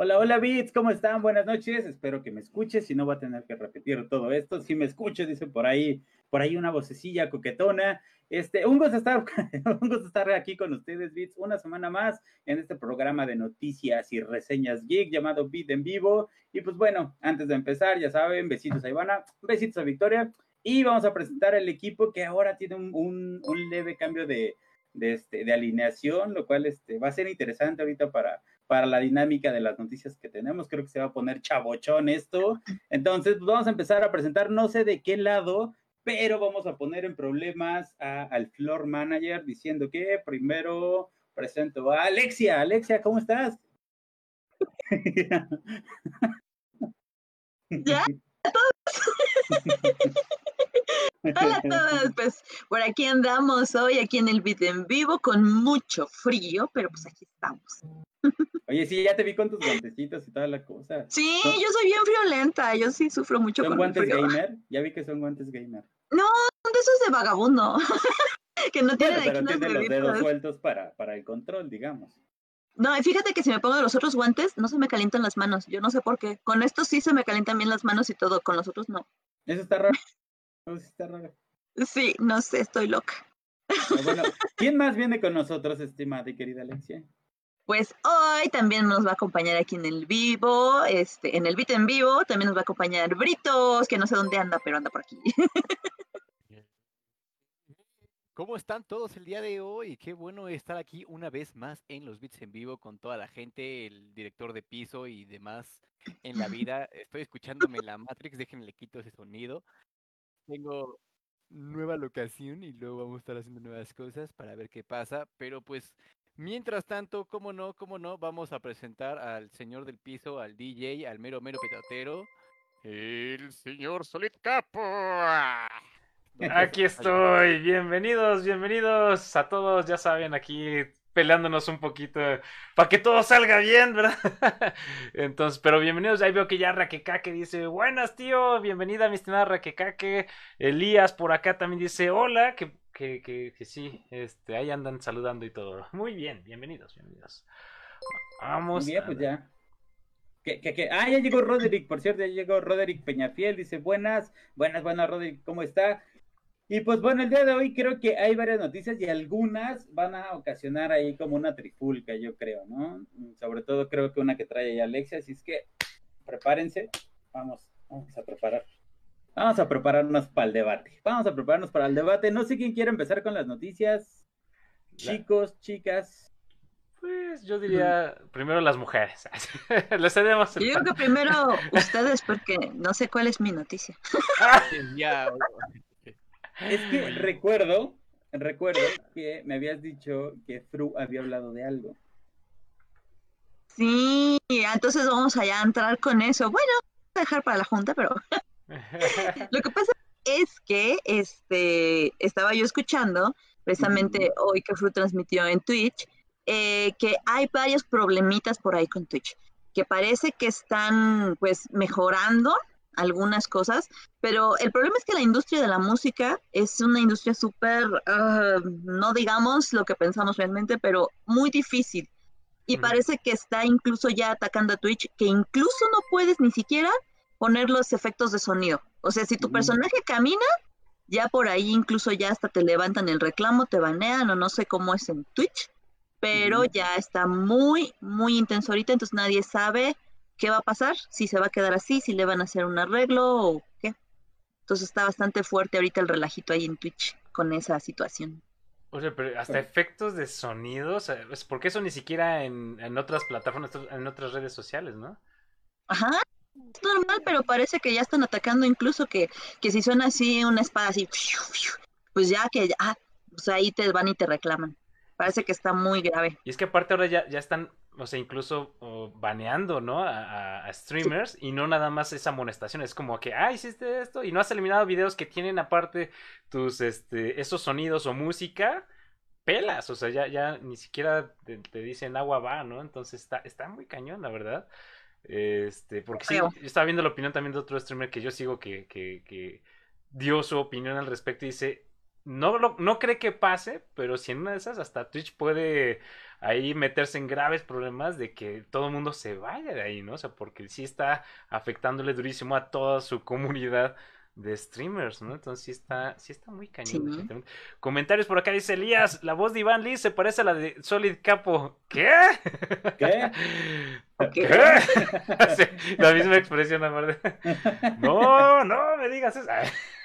Hola, hola Bits, ¿cómo están? Buenas noches, espero que me escuches, si no va a tener que repetir todo esto. Si me escuches, dice por ahí, por ahí una vocecilla coquetona. Este, un gusto estar, un gusto estar aquí con ustedes, Bits, una semana más en este programa de noticias y reseñas geek llamado Bit en Vivo. Y pues bueno, antes de empezar, ya saben, besitos a Ivana, besitos a Victoria. Y vamos a presentar el equipo que ahora tiene un, un, leve cambio de, de, este, de alineación, lo cual este, va a ser interesante ahorita para, para la dinámica de las noticias que tenemos. Creo que se va a poner chabochón esto. Entonces, pues vamos a empezar a presentar, no sé de qué lado, pero vamos a poner en problemas al floor manager diciendo que primero presento a Alexia. Alexia, ¿cómo estás? ¿Ya? Hola a todos, pues por aquí andamos hoy, aquí en el beat en vivo, con mucho frío, pero pues aquí estamos. Oye, sí, ya te vi con tus guantecitos y toda la cosa. Sí, yo soy bien friolenta, yo sí sufro mucho ¿Son guantes gamer? Ya vi que son guantes gamer. No, son de esos de vagabundo. que no tienen bueno, pero tienen los dedos sueltos para, para el control, digamos. No, y fíjate que si me pongo los otros guantes, no se me calientan las manos. Yo no sé por qué. Con estos sí se me calientan bien las manos y todo, con los otros no. Eso está raro. Eso está raro. Sí, no sé, estoy loca. Bueno, ¿quién más viene con nosotros, estimada y querida Alexia? Pues hoy también nos va a acompañar aquí en el vivo, este, en el beat en vivo, también nos va a acompañar Britos, que no sé dónde anda, pero anda por aquí. ¿Cómo están todos el día de hoy? Qué bueno estar aquí una vez más en los Beats en vivo con toda la gente, el director de piso y demás en la vida. Estoy escuchándome la Matrix, déjenle quito ese sonido. Tengo nueva locación y luego vamos a estar haciendo nuevas cosas para ver qué pasa. Pero pues, mientras tanto, cómo no, cómo no, vamos a presentar al señor del piso, al DJ, al mero mero petatero, el señor Solid Capo. Aquí estoy, bienvenidos, bienvenidos a todos, ya saben, aquí peleándonos un poquito para que todo salga bien, ¿verdad? Entonces, pero bienvenidos, ahí veo que ya Raquecaque dice, buenas tío, bienvenida mi estimada Raquecaque, Elías por acá también dice, hola, que, que, que, que sí, este, ahí andan saludando y todo. Muy bien, bienvenidos, bienvenidos. Vamos. Bien, pues ya. Que, que, que, ah, ya llegó Roderick, por cierto, ya llegó Roderick Peñafiel, dice buenas, buenas, buenas, Roderick, ¿cómo está? Y pues bueno, el día de hoy creo que hay varias noticias y algunas van a ocasionar ahí como una trifulca, yo creo, ¿no? Sobre todo creo que una que trae ahí Alexia, así es que prepárense, vamos, vamos a preparar. Vamos a prepararnos para el debate. Vamos a prepararnos para el debate. No sé quién quiere empezar con las noticias. Chicos, chicas. Pues yo diría primero las mujeres. Les cedemos Yo creo que primero ustedes porque no sé cuál es mi noticia. ya, es que recuerdo, recuerdo que me habías dicho que Fru había hablado de algo. Sí, entonces vamos allá a entrar con eso. Bueno, voy a dejar para la junta, pero lo que pasa es que este estaba yo escuchando precisamente hoy que Fru transmitió en Twitch eh, que hay varios problemitas por ahí con Twitch que parece que están pues mejorando algunas cosas, pero el problema es que la industria de la música es una industria súper, ah, no digamos lo que pensamos realmente, pero muy difícil. Y parece que está incluso ya atacando a Twitch, que incluso no puedes ni siquiera poner los efectos de sonido. O sea, si tu personaje camina, ya por ahí incluso ya hasta te levantan el reclamo, te banean o no sé cómo es en Twitch, pero ya está muy, muy intenso ahorita, entonces nadie sabe qué va a pasar, si se va a quedar así, si le van a hacer un arreglo o qué. Entonces está bastante fuerte ahorita el relajito ahí en Twitch con esa situación. O sea, pero hasta efectos de sonidos, porque eso ni siquiera en, en otras plataformas, en otras redes sociales, ¿no? Ajá, normal, pero parece que ya están atacando incluso que, que si suena así una espada así, pues ya que, ah, pues ahí te van y te reclaman. Parece que está muy grave. Y es que aparte ahora ya, ya están o sea, incluso baneando, ¿no? A, streamers y no nada más esa amonestación. Es como que, ah, hiciste esto y no has eliminado videos que tienen aparte tus, este, esos sonidos o música, pelas. O sea, ya, ya ni siquiera te, dicen agua va, ¿no? Entonces está, está muy cañón, la verdad. Este, porque sí, yo estaba viendo la opinión también de otro streamer que yo sigo que, que, que dio su opinión al respecto y dice, no, no cree que pase, pero si en una de esas hasta Twitch puede ahí meterse en graves problemas de que todo el mundo se vaya de ahí, ¿no? O sea, porque sí está afectándole durísimo a toda su comunidad de streamers, ¿no? Entonces sí está, sí está muy cañón. Comentarios por acá dice Elías, la voz de Iván Lee se parece a la de Solid Capo. ¿Qué? ¿Qué? ¿Qué? la misma expresión, amor. No, no me digas eso.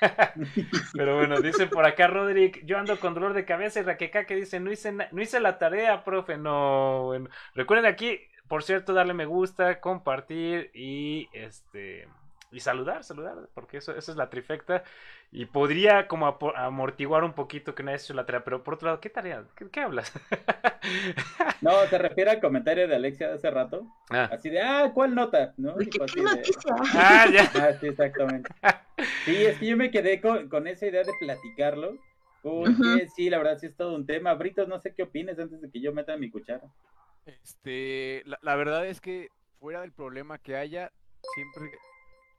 Pero bueno, dice por acá Roderick, yo ando con dolor de cabeza y Raqueca que dice, no hice, no hice la tarea, profe, no. Bueno, recuerden aquí, por cierto, darle me gusta, compartir y este y saludar, saludar, porque eso, eso es la trifecta. Y podría como amortiguar un poquito que no haya hecho la tarea, pero por otro lado, ¿qué tarea? ¿Qué, hablas? no, se refiere al comentario de Alexia de hace rato. Ah. Así de, ah, ¿cuál nota? ¿No? ¿Qué, noticia? Ah, ya. Ah, sí, exactamente. Sí, es que yo me quedé con, con esa idea de platicarlo. Porque sí, la verdad sí es todo un tema. Britos, no sé qué opines antes de que yo meta mi cuchara. Este, la, la verdad es que fuera del problema que haya, siempre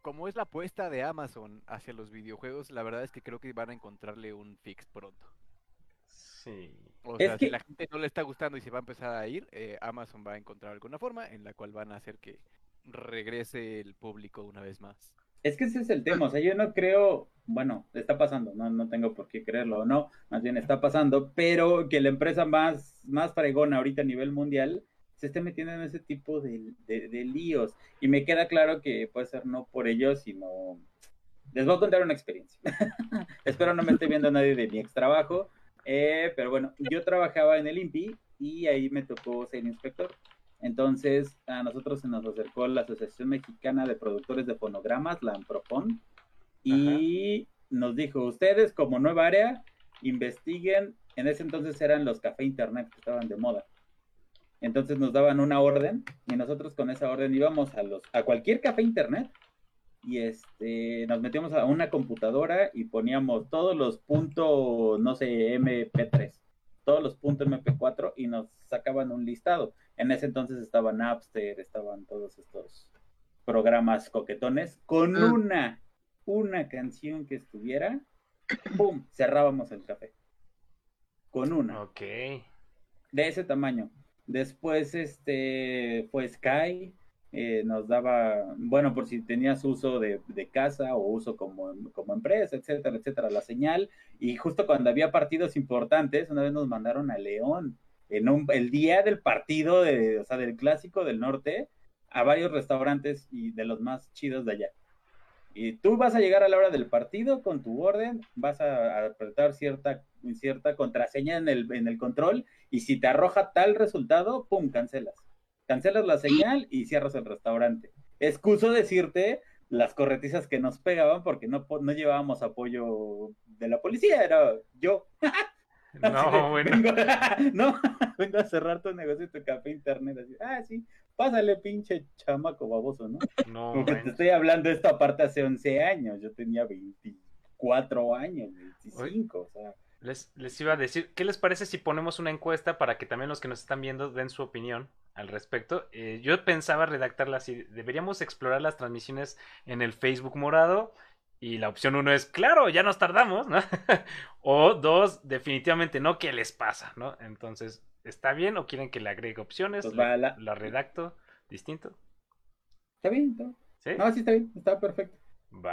como es la apuesta de Amazon hacia los videojuegos, la verdad es que creo que van a encontrarle un fix pronto. Sí. O sea, si la gente no le está gustando y se va a empezar a ir, eh, Amazon va a encontrar alguna forma en la cual van a hacer que regrese el público una vez más. Es que ese es el tema, o sea, yo no creo, bueno, está pasando, no, no tengo por qué creerlo o no, más bien está pasando, pero que la empresa más, más fregona ahorita a nivel mundial se esté metiendo en ese tipo de, líos. Y me queda claro que puede ser no por ellos, sino... Les voy a contar una experiencia. Espero no me esté viendo nadie de mi ex trabajo, eh, pero bueno, yo trabajaba en el INPI y ahí me tocó ser inspector. Entonces, a nosotros se nos acercó la Asociación Mexicana de Productores de Fonogramas, la AMPROFON, y nos dijo, ustedes como nueva área, investiguen, en ese entonces eran los café internet que estaban de moda. Entonces nos daban una orden y nosotros con esa orden íbamos a los a cualquier café internet y este nos metíamos a una computadora y poníamos todos los puntos, no sé, MP3, todos los puntos MP4 y nos sacaban un listado. En ese entonces estaban Napster, estaban todos estos programas coquetones con ah. una una canción que estuviera, ¡pum! cerrábamos el café. Con una. Ok. De ese tamaño. Después este fue Sky, eh, nos daba, bueno, por si tenías uso de, casa o uso como, como, empresa, etcétera, etcétera, la señal. Y justo cuando había partidos importantes, una vez nos mandaron a León, en un, el día del partido, de, o sea, del clásico del norte, a varios restaurantes y de los más chidos de allá. Y tú vas a llegar a la hora del partido con tu orden, vas a, apretar cierta, cierta contraseña en el, en el control y si te arroja tal resultado, ¡pum!, cancelas. Cancelas la señal y cierras el restaurante. Excuso decirte las corretizas que nos pegaban porque no, no llevábamos apoyo de la policía, era yo. No, bueno. Vengo, no, vengo a cerrar tu negocio, tu café internet. Así, ah, sí, pásale, pinche chamaco baboso, ¿no? No, te estoy hablando de esto aparte hace 11 años. Yo tenía 24 años, 25, o sea. Les, les iba a decir, ¿qué les parece si ponemos una encuesta para que también los que nos están viendo den su opinión al respecto? Eh, yo pensaba redactarla así, deberíamos explorar las transmisiones en el Facebook morado y la opción uno es, claro, ya nos tardamos, ¿no? o dos, definitivamente no, ¿qué les pasa, no? Entonces, ¿está bien o quieren que le agregue opciones? Pues la... redacto distinto? Está bien, está ¿Sí? No, sí está bien, está perfecto.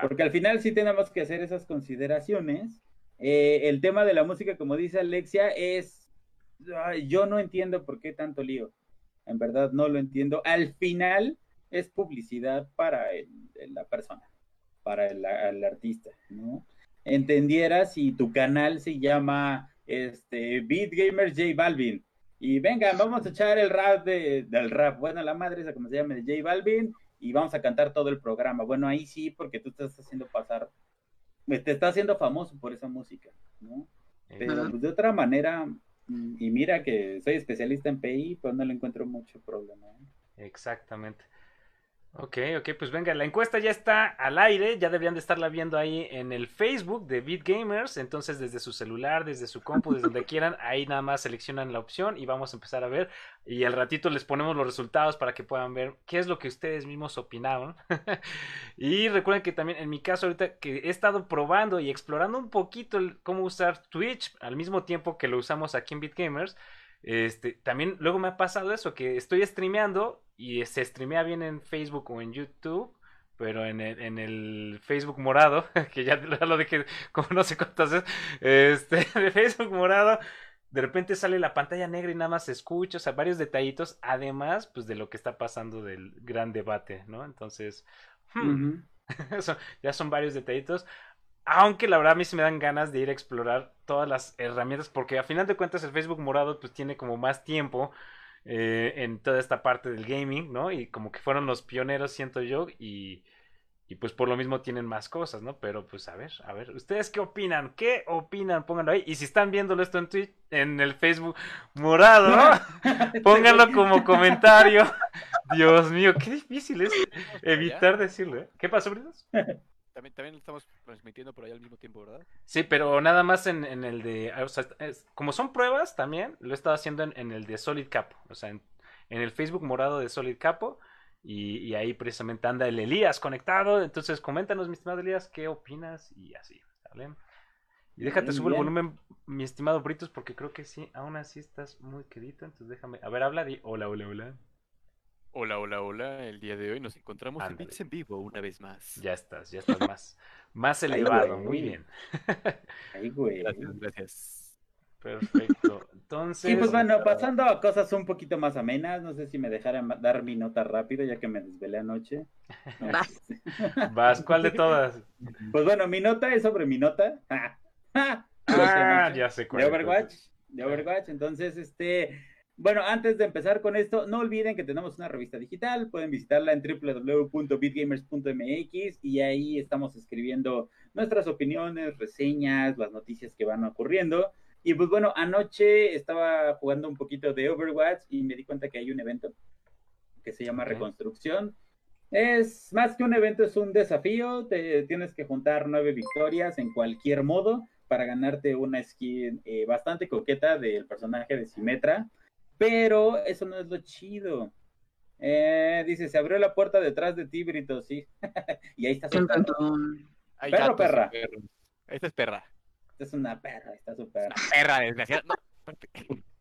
Porque al final sí tenemos que hacer esas consideraciones. Eh, el tema de la música, como dice Alexia, es... yo no entiendo por qué tanto lío. En verdad no lo entiendo. Al final es publicidad para la persona para el, artista, ¿no? Entendiera si tu canal se llama este, Beat Gamer J Balvin y venga, vamos a echar el rap de, del rap, bueno, la madre esa como se llama, de J Balvin y vamos a cantar todo el programa. Bueno, ahí sí, porque tú te estás haciendo pasar, te estás haciendo famoso por esa música, ¿no? Pero pues, de otra manera, y mira que soy especialista en PI, pues no le encuentro mucho problema. ¿eh? Exactamente. Ok, ok, pues venga, la encuesta ya está al aire, ya deberían de estarla viendo ahí en el Facebook de BitGamers, entonces desde su celular, desde su compu, desde donde quieran, ahí nada más seleccionan la opción y vamos a empezar a ver y al ratito les ponemos los resultados para que puedan ver qué es lo que ustedes mismos opinaron. y recuerden que también en mi caso ahorita que he estado probando y explorando un poquito cómo usar Twitch al mismo tiempo que lo usamos aquí en BitGamers, este, también luego me ha pasado eso, que estoy streameando y se streamea bien en Facebook o en YouTube, pero en el, en el Facebook morado, que ya, lo dije como no sé cuántas veces, este, de Facebook morado, de repente sale la pantalla negra y nada más se escucha, o sea, varios detallitos, además, pues de lo que está pasando del gran debate, ¿no? Entonces, hmm, ya son varios detallitos. Aunque la verdad a mí se me dan ganas de ir a explorar todas las herramientas, porque a final de cuentas el Facebook morado pues tiene como más tiempo eh, en toda esta parte del gaming, ¿no? Y como que fueron los pioneros, siento yo, y, y pues por lo mismo tienen más cosas, ¿no? Pero pues a ver, a ver, ¿ustedes qué opinan? ¿Qué opinan? Pónganlo ahí. Y si están viéndolo esto en Twitch, en el Facebook morado, pónganlo como comentario. Dios mío, qué difícil es evitar decirlo, ¿eh? ¿Qué pasó, Britos? También, también lo estamos transmitiendo por ahí al mismo tiempo, ¿verdad? Sí, pero nada más en, en el de. O sea, como son pruebas también, lo he estado haciendo en, en el de Solid Capo. O sea, en, en, el Facebook morado de Solid Capo. Y, y, ahí precisamente anda el Elías conectado. Entonces, coméntanos, mi estimado Elías, qué opinas y así. ¿vale? Y déjate subir el volumen, mi estimado Britos, porque creo que sí, aún así estás muy querido. Entonces, déjame. A ver, habla, di hola, hola, hola. Hola, hola, hola. El día de hoy nos encontramos en Bits en vivo una vez más. Ya estás, ya estás más, más elevado. Muy bien. Ahí, güey. Gracias, gracias. Perfecto. Entonces. Y pues bueno, pasando a cosas un poquito más amenas, no sé si me dejaran dar mi nota rápido, ya que me desvelé anoche. Vas. Vas, ¿cuál de todas? Pues bueno, mi nota es sobre mi nota. ah, ya sé cuál. De Overwatch. De Overwatch. Entonces, este bueno, antes de empezar con esto, no olviden que tenemos una revista digital, pueden visitarla en www.bitgamers.mx y ahí estamos escribiendo nuestras opiniones, reseñas, las noticias que van ocurriendo. Y pues bueno, anoche estaba jugando un poquito de Overwatch y me di cuenta que hay un evento que se llama Reconstrucción. Es más que un evento, es un desafío. Te tienes que juntar nueve victorias en cualquier modo para ganarte una skin eh, bastante coqueta del personaje de Simetra. Pero eso no es lo chido. Eh, dice, se abrió la puerta detrás de ti, Brito, sí. y ahí está su perro. perra? Esta es perra. Esta es una perra, está su perra. perra, desgraciada.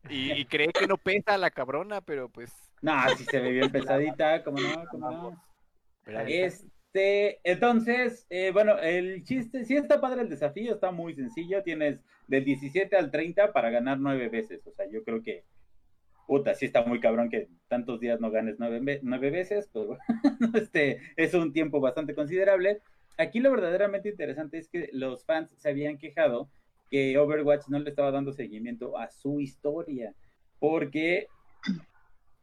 y, cree que no pesa la cabrona, pero pues. No, sí se ve bien pesadita, como no, como no. Este, entonces, eh, bueno, el chiste, sí está padre el desafío, está muy sencillo. Tienes del 17 al 30 para ganar nueve veces. O sea, yo creo que puta, sí está muy cabrón que tantos días no ganes nueve, veces, pues este, es un tiempo bastante considerable. Aquí lo verdaderamente interesante es que los fans se habían quejado que Overwatch no le estaba dando seguimiento a su historia, porque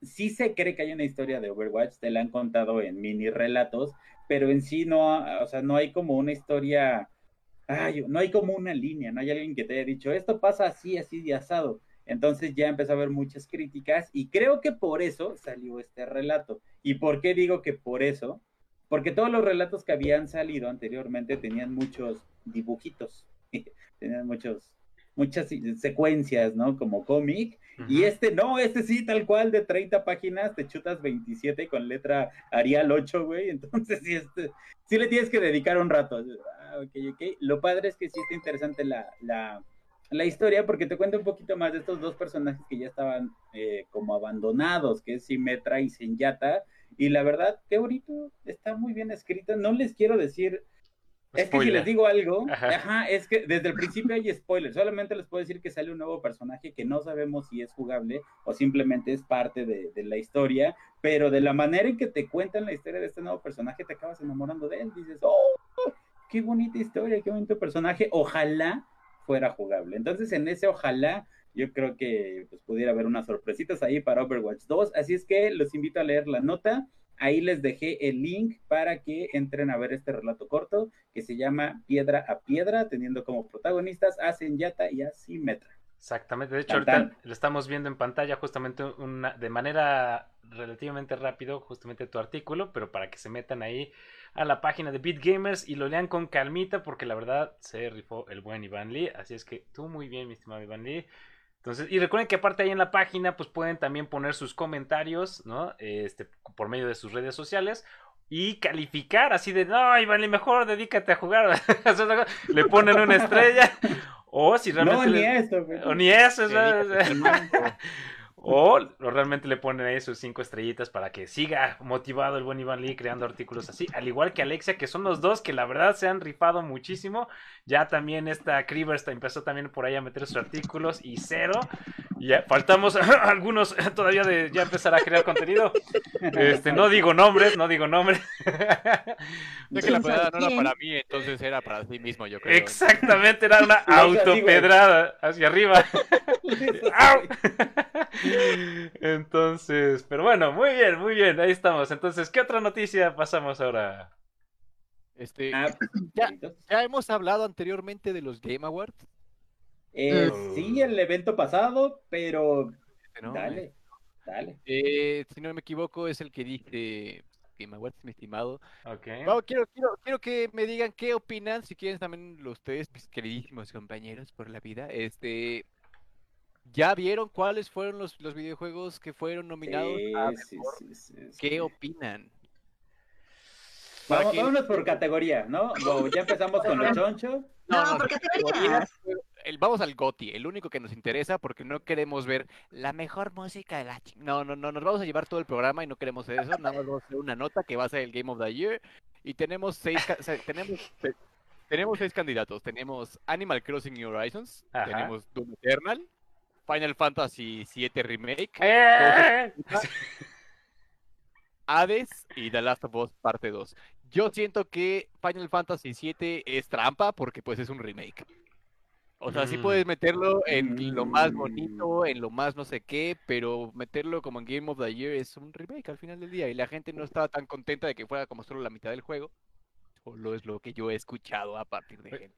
sí se cree que hay una historia de Overwatch, te la han contado en mini relatos, pero en sí no, o sea, no hay como una historia, no hay como una línea, no hay alguien que te haya dicho, esto pasa así, así de asado. Entonces ya empezó a haber muchas críticas y creo que por eso salió este relato. ¿Y por qué digo que por eso? Porque todos los relatos que habían salido anteriormente tenían muchos dibujitos, tenían muchos, muchas secuencias, ¿no? Como cómic. Y este no, este sí, tal cual, de 30 páginas, te chutas 27 con letra Arial 8, güey. Entonces sí, este, sí le tienes que dedicar un rato. Ah, ok, ok. Lo padre es que sí está interesante la, la la historia porque te cuento un poquito más de estos dos personajes que ya estaban eh, como abandonados, que es Simetra y Senyata. Y la verdad, qué bonito, está muy bien escrito. No les quiero decir, es que si les digo algo, ajá. es que desde el principio hay spoilers. Solamente les puedo decir que sale un nuevo personaje que no sabemos si es jugable o simplemente es parte de, de la historia, pero de la manera en que te cuentan la historia de este nuevo personaje, te acabas enamorando de él. Dices, oh, qué bonita historia, qué bonito personaje. Ojalá fuera jugable. Entonces, en ese ojalá, yo creo que pues, pudiera haber unas sorpresitas ahí para Overwatch 2. Así es que los invito a leer la nota. Ahí les dejé el link para que entren a ver este relato corto que se llama Piedra a Piedra, teniendo como protagonistas a Senyata y a Symmetra. Exactamente, de hecho ahorita lo estamos viendo en pantalla justamente una, de manera relativamente rápido justamente tu artículo, pero para que se metan ahí a la página de Beat Gamers y lo lean con calmita porque la verdad se rifó el buen Iván Lee, así es que tú muy bien mi estimado Iván Lee. Entonces, y recuerden que aparte ahí en la página pues pueden también poner sus comentarios, ¿no? Este, por medio de sus redes sociales y calificar así de, no, Iván Lee, mejor dedícate a jugar. Le ponen una estrella o si realmente. No, ni eso. O ni eso. O realmente le ponen ahí sus cinco estrellitas para que siga motivado el buen Iván Lee creando artículos así. Al igual que Alexia, que son los dos que la verdad se han rifado muchísimo. Ya también esta Kriversta empezó también por ahí a meter sus artículos y cero. Ya faltamos algunos todavía de ya empezar a crear contenido. Este, no digo nombres, no digo nombres. No que la pedrada no era para mí, entonces era para sí mismo, yo creo. Exactamente, era una autopedrada hacia arriba. Entonces, pero bueno, muy bien, muy bien, ahí estamos. Entonces, ¿qué otra noticia pasamos ahora? Este, ah, ya, ya hemos hablado anteriormente de los Game Awards. Eh, sí, el evento pasado, pero dale, dale. Eh, si no me equivoco, es el que dice Game Awards, mi estimado. Okay. quiero, quiero, quiero que me digan qué opinan, si quieren también ustedes, mis queridísimos compañeros por la vida, este, ¿Ya vieron cuáles fueron los, los videojuegos que fueron nominados? ¿Qué opinan? Vamos, vámonos por categoría, ¿no? ya empezamos con los chonchos. No, no, por categoría. vamos al GOTI, el único que nos interesa porque no queremos ver la mejor música de la No, no, no, nos vamos a llevar todo el programa y no queremos eso, nada más vamos a hacer una nota que va a ser el Game of the Year y tenemos seis, tenemos, tenemos seis candidatos. Tenemos Animal Crossing New Horizons, tenemos Doom Eternal, Final Fantasy VII Remake, ¡Eh! Hades y The Last of Us Parte 2. Yo siento que Final Fantasy VII es trampa porque pues es un remake. O sea, sí mm. puedes meterlo en lo más bonito, en lo más no sé qué, pero meterlo como en Game of the Year es un remake al final del día y la gente no estaba tan contenta de que fuera como solo la mitad del juego. Solo es lo que yo he escuchado a partir de gente.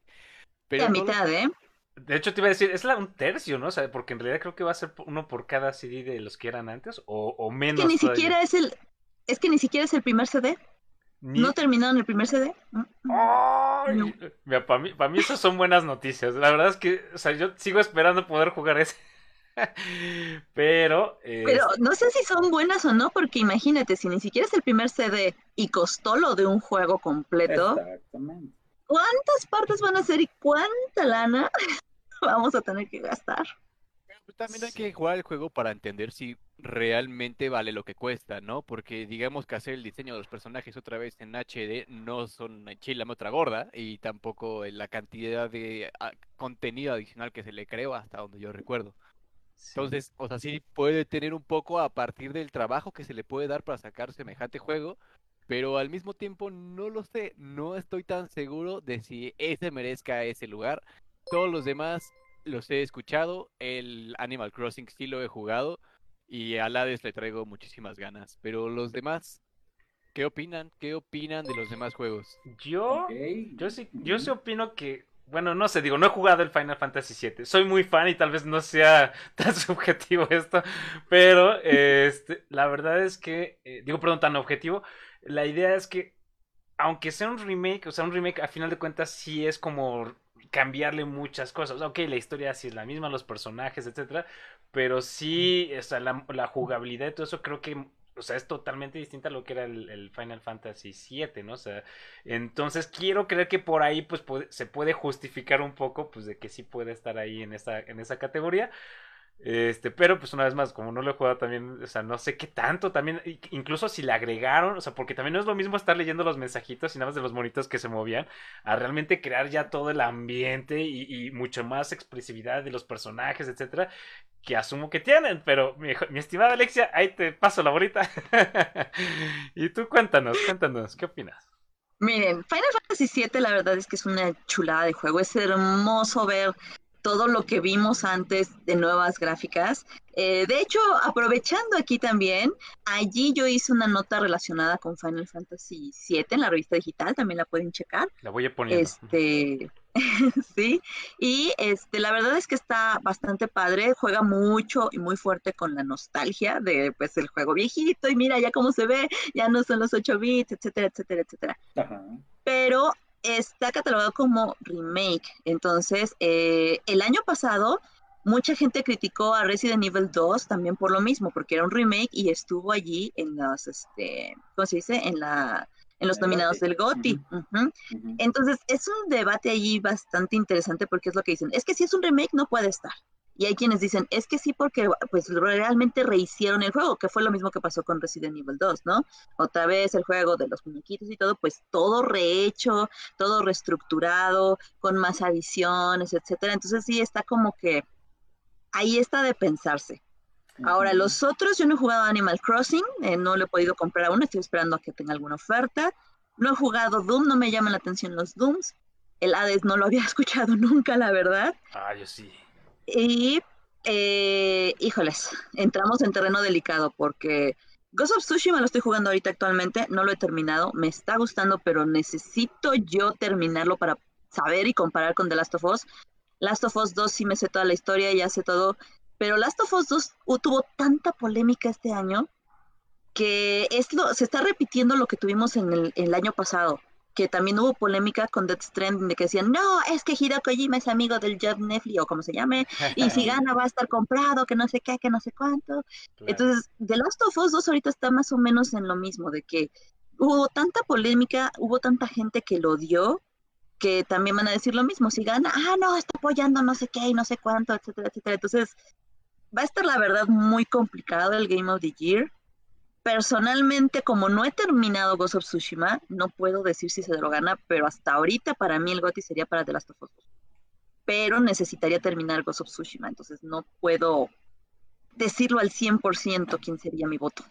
Pero la mitad, ¿eh? De hecho, te iba a decir, es la, un tercio, ¿no? O sea, porque en realidad creo que va a ser uno por cada CD de los que eran antes, o, o menos. Es que ni siquiera es el. Es que ni siquiera es el primer CD. ¿No terminaron el primer CD? Mira, para mí, para mí esas son buenas noticias. La verdad es que, o sea, yo sigo esperando poder jugar ese. Pero. Pero no sé si son buenas o no, porque imagínate, si ni siquiera es el primer CD y costó lo de un juego completo. Exactamente. ¿Cuántas partes van a ser y cuánta lana vamos a tener que gastar? También hay que jugar el juego para entender si realmente vale lo que cuesta, ¿no? Porque digamos que hacer el diseño de los personajes otra vez en HD no son chila otra gorda y tampoco la cantidad de ah, contenido adicional que se le creó hasta donde yo recuerdo. Entonces, o sea, sí puede tener un poco a partir del trabajo que se le puede dar para sacar semejante juego, pero al mismo tiempo no lo sé, no estoy tan seguro de si ese merezca ese lugar. Todos los demás los he escuchado, el Animal Crossing sí lo he jugado y a Hades le traigo muchísimas ganas, pero los demás ¿Qué opinan? ¿Qué opinan de los demás juegos? Yo, yo sí, yo sí opino que, bueno, no sé, digo, no he jugado el Final Fantasy VII. Soy muy fan y tal vez no sea tan subjetivo esto, pero este, la verdad es que, eh, digo, perdón, tan objetivo, la idea es que, aunque sea un remake, o sea, un remake a final de cuentas sí es como cambiarle muchas cosas. O sea, ok, la historia sí es la misma, los personajes, etcétera, pero sí, o sea, la, jugabilidad y todo eso creo que o sea, es totalmente distinta a lo que era el, Final Fantasy VII, ¿no? O sea, entonces quiero creer que por ahí, pues, se puede justificar un poco, pues, de que sí puede estar ahí en esa, en esa categoría. Este, pero pues una vez más, como no lo he jugado también, o sea, no sé qué tanto también, incluso si le agregaron, o sea, porque también no es lo mismo estar leyendo los mensajitos y nada más de los monitos que se movían, a realmente crear ya todo el ambiente y, mucho más expresividad de los personajes, etcétera, que asumo que tienen, pero mi, mi estimada Alexia, ahí te paso la bolita. y tú cuéntanos, cuéntanos, ¿qué opinas? Miren, Final Fantasy VII la verdad es que es una chulada de juego, es hermoso ver todo lo que vimos antes de nuevas gráficas. Eh, de hecho, aprovechando aquí también, allí yo hice una nota relacionada con Final Fantasy VII en la revista digital, también la pueden checar. La voy a poner. Este, sí, y este, la verdad es que está bastante padre, juega mucho y muy fuerte con la nostalgia de pues el juego viejito y mira ya cómo se ve, ya no son los 8 bits, etcétera, etcétera, etcétera. Pero está catalogado como remake, entonces eh, el año pasado mucha gente criticó a Resident Evil 2 también por lo mismo, porque era un remake y estuvo allí en las, este, ¿cómo se dice? En la en los nominados del GOTY. Entonces, es un debate allí bastante interesante porque es lo que dicen, es que si es un remake no puede estar. Y hay quienes dicen, es que sí porque pues realmente rehicieron el juego, que fue lo mismo que pasó con Resident Evil 2, ¿no? Otra vez el juego de los muñequitos y todo, pues todo rehecho, todo reestructurado, con más adiciones, etcétera. Entonces sí está como que ahí está de pensarse. Ahora, los otros, yo no he jugado Animal Crossing, eh, no lo he podido comprar aún, estoy esperando a que tenga alguna oferta. No he jugado Doom, no me llaman la atención los Dooms. El Hades no lo había escuchado nunca, la verdad. Ah, yo sí. Y, eh, híjoles, entramos en terreno delicado porque Ghost of Tsushima lo estoy jugando ahorita actualmente, no lo he terminado, me está gustando, pero necesito yo terminarlo para saber y comparar con The Last of Us. Last of Us 2 sí me sé toda la historia, ya sé todo, pero Last of Us 2 tuvo tanta polémica este año que es lo, se está repitiendo lo que tuvimos en el, año pasado, que también hubo polémica con Death Stranding de que decían, no, es que Hideo Kojima es amigo del Jeff Neffley o como se llame, y si gana va a estar comprado, que no sé qué, que no sé cuánto. Entonces, The Last of Us 2 ahorita está más o menos en lo mismo, de que hubo tanta polémica, hubo tanta gente que lo odió, que también van a decir lo mismo, si gana, ah, no, está apoyando no sé qué y no sé cuánto, etcétera, etcétera. Entonces, va a estar la verdad muy complicado el Game of the Year. Personalmente, como no he terminado Ghost of Tsushima, no puedo decir si se lo gana, pero hasta ahorita para mí el GOTY sería para The Last of Us. Pero necesitaría terminar Ghost of Tsushima, entonces no puedo decirlo al 100% quién sería mi voto.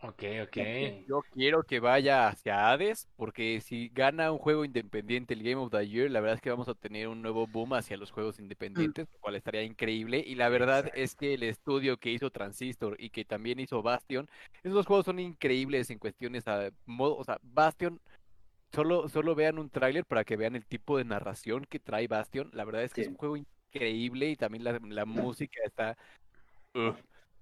Ok, ok. Yo quiero que vaya hacia Hades, porque si gana un juego independiente el Game of the Year, la verdad es que vamos a tener un nuevo boom hacia los juegos independientes, lo cual estaría increíble. Y la verdad es que el estudio que hizo Transistor y que también hizo Bastion, esos juegos son increíbles en cuestiones a modo, o sea, Bastion solo, solo vean un tráiler para que vean el tipo de narración que trae Bastion. La verdad es que es un juego increíble y también la, la música está...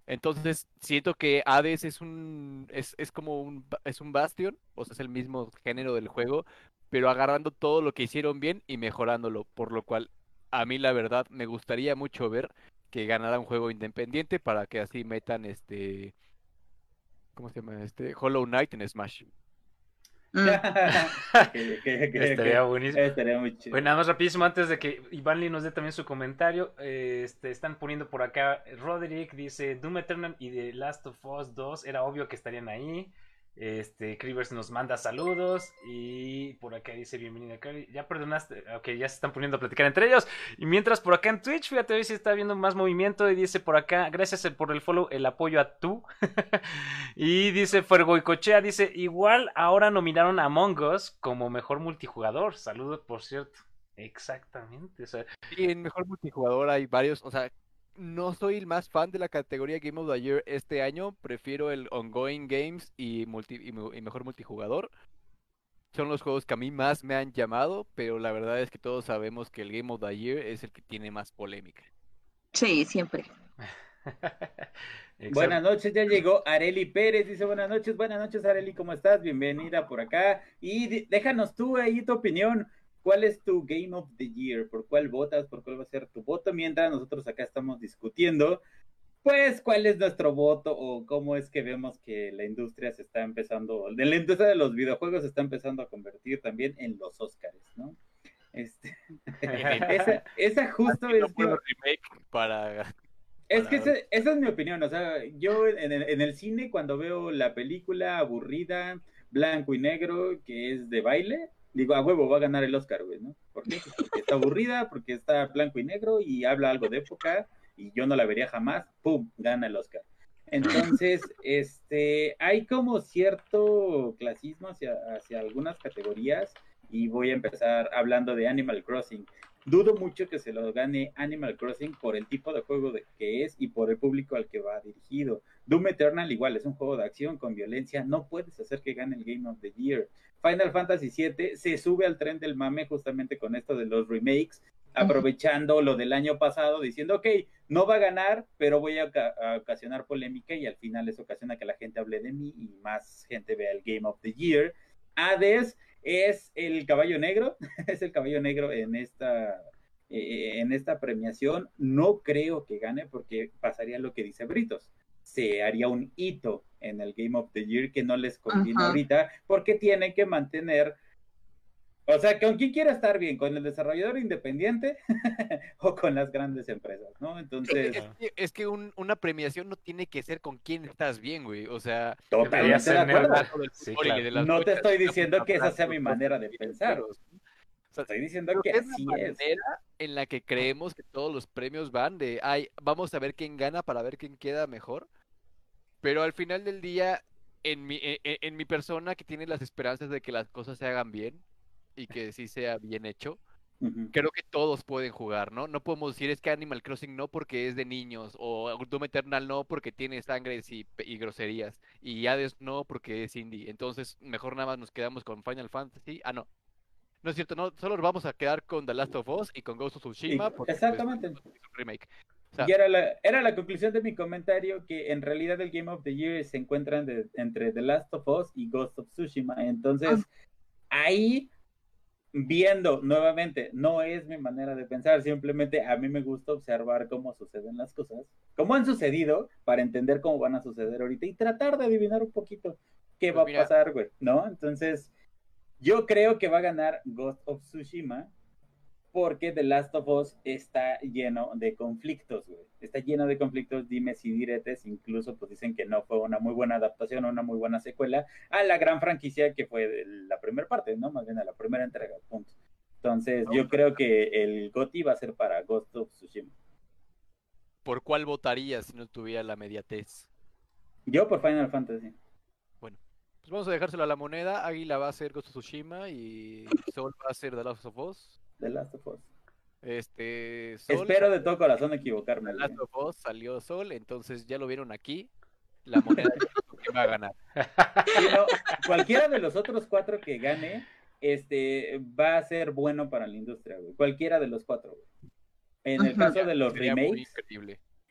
Entonces, siento que Hades es un es, es como un es un Bastion, o sea, es el mismo género del juego, pero agarrando todo lo que hicieron bien y mejorándolo, por lo cual a mí la verdad me gustaría mucho ver que ganara un juego independiente para que así metan este ¿cómo se llama? Este Hollow Knight en Smash. Mm. estaría buenísimo. Estaría muy chido. Bueno, nada más rapidísimo, antes de que Iván Lee nos dé también su comentario, este, están poniendo por acá, Roderick dice, Doom Eternal y The Last of Us 2, era obvio que estarían ahí. Este, Crivers nos manda saludos y por acá dice bienvenida Ya perdonaste, ok, ya se están poniendo a platicar entre ellos. Y mientras por acá en Twitch, fíjate hoy si está viendo más movimiento y dice por acá, gracias por el follow, el apoyo a tú. y dice Fuergo y Cochea, dice, igual ahora nominaron a Among Us como mejor multijugador. Saludos, por cierto. Exactamente. y en mejor multijugador hay varios, o sea, no soy el más fan de la categoría Game of the Year este año. Prefiero el Ongoing Games y, multi, y, mejor multijugador. Son los juegos que a mí más me han llamado, pero la verdad es que todos sabemos que el Game of the Year es el que tiene más polémica. Sí, siempre. buenas noches, ya llegó Areli Pérez, dice buenas noches, buenas noches Areli, ¿cómo estás? Bienvenida por acá y déjanos tú ahí tu opinión, ¿Cuál es tu Game of the Year? ¿Por cuál votas? ¿Por cuál va a ser tu voto? Mientras nosotros acá estamos discutiendo, pues, cuál es nuestro voto o cómo es que vemos que la industria se está empezando, la industria de los videojuegos se está empezando a convertir también en los Oscars, ¿no? Este, esa, esa, justo es... para... Es que esa, esa, es mi opinión, o sea, yo en el, en el cine cuando veo la película aburrida, blanco y negro, que es de baile, digo, a huevo, va a ganar el Oscar, güey, ¿no? ¿Por qué? Pues porque está aburrida, porque está blanco y negro y habla algo de época y yo no la vería jamás, ¡pum! Gana el Oscar. Entonces, este, hay como cierto clasismo hacia, hacia algunas categorías y voy a empezar hablando de Animal Crossing. dudo mucho que se lo gane Animal Crossing por el tipo de juego de, que es y por el público al que va dirigido. Doom Eternal igual, es un juego de acción con violencia, no puedes hacer que gane el Game of the Year. Final Fantasy VII se sube al tren del mame justamente con esto de los remakes, aprovechando lo del año pasado, diciendo, ok, no va a ganar, pero voy a, a, ocasionar polémica y al final eso ocasiona que la gente hable de mí y más gente vea el Game of the Year. Hades es el caballo negro, es el caballo negro en esta, eh, en esta premiación. No creo que gane porque pasaría lo que dice Britos. Se haría un hito en el Game of the Year que no les conviene ahorita porque tienen que mantener o sea, ¿con quién quiere estar bien? ¿Con el desarrollador independiente o con las grandes empresas? ¿no? Entonces. Es que, una premiación no tiene que ser con quién estás bien, güey. O sea, totalmente de acuerdo. No te estoy diciendo que esa sea mi manera de pensar. O sea, estoy diciendo que así es. La manera en la que creemos que todos los premios van de, ay, vamos a ver quién gana para ver quién queda mejor. Pero al final del día, en mi, en, e, en mi persona que tiene las esperanzas de que las cosas se hagan bien, y que sí sea bien hecho, creo que todos pueden jugar, ¿no? No podemos decir es que Animal Crossing no porque es de niños, o Doom Eternal no porque tiene sangre y, y, groserías, y Hades no porque es indie. Entonces, mejor nada más nos quedamos con Final Fantasy. Ah, no. No es cierto, no, solo vamos a quedar con The Last of Us y con Ghost of Tsushima. Pues, exactamente. remake. Y era la, era la conclusión de mi comentario que en realidad el Game of the Year se encuentra entre The Last of Us y Ghost of Tsushima. Entonces, ah. ahí viendo nuevamente, no es mi manera de pensar, simplemente a mí me gusta observar cómo suceden las cosas, cómo han sucedido, para entender cómo van a suceder ahorita y tratar de adivinar un poquito qué pues va a pasar, güey, ¿no? Entonces, yo creo que va a ganar Ghost of Tsushima, porque The Last of Us está lleno de conflictos, güey. Está lleno de conflictos, dimes y diretes, incluso pues dicen que no fue una muy buena adaptación o una muy buena secuela a la gran franquicia que fue la primera parte, ¿no? Más bien a la primera entrega, punto. Entonces, yo creo que el GOTI va a ser para Ghost of Tsushima. ¿Por cuál votarías si no tuviera la mediatez? Yo por Final Fantasy. Bueno, pues vamos a dejárselo a la moneda. Águila va a ser Ghost of Tsushima y Sol va a ser The Last of Us. The Last of Us. Este, Espero de todo corazón equivocarme. The Last of Us salió Sol, entonces ya lo vieron aquí. La moneda que va a ganar. cualquiera de los otros cuatro que gane, este, va a ser bueno para la industria, güey. Cualquiera de los cuatro, En el caso de los remakes.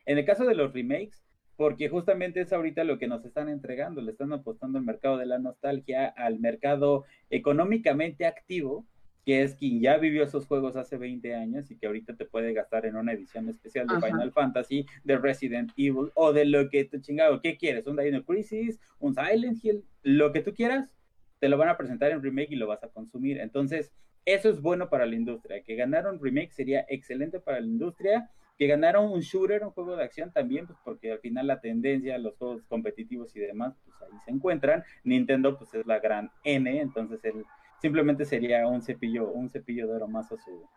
En el caso de los remakes, porque justamente es ahorita lo que nos están entregando, le están apostando al mercado de la nostalgia, al mercado económicamente activo, que es quien ya vivió esos juegos hace 20 años y que ahorita te puede gastar en una edición especial de Final Fantasy, de Resident Evil o de lo que tú chingado, ¿qué quieres? ¿Un Dino Crisis? ¿Un Silent Hill? Lo que tú quieras, te lo van a presentar en remake y lo vas a consumir. Entonces, eso es bueno para la industria. Que ganar un remake sería excelente para la industria. Que ganara un shooter, un juego de acción también, pues porque al final la tendencia, los juegos competitivos y demás, pues ahí se encuentran. Nintendo, pues es la gran N, entonces el simplemente sería un cepillo, un cepillo de oro más a su,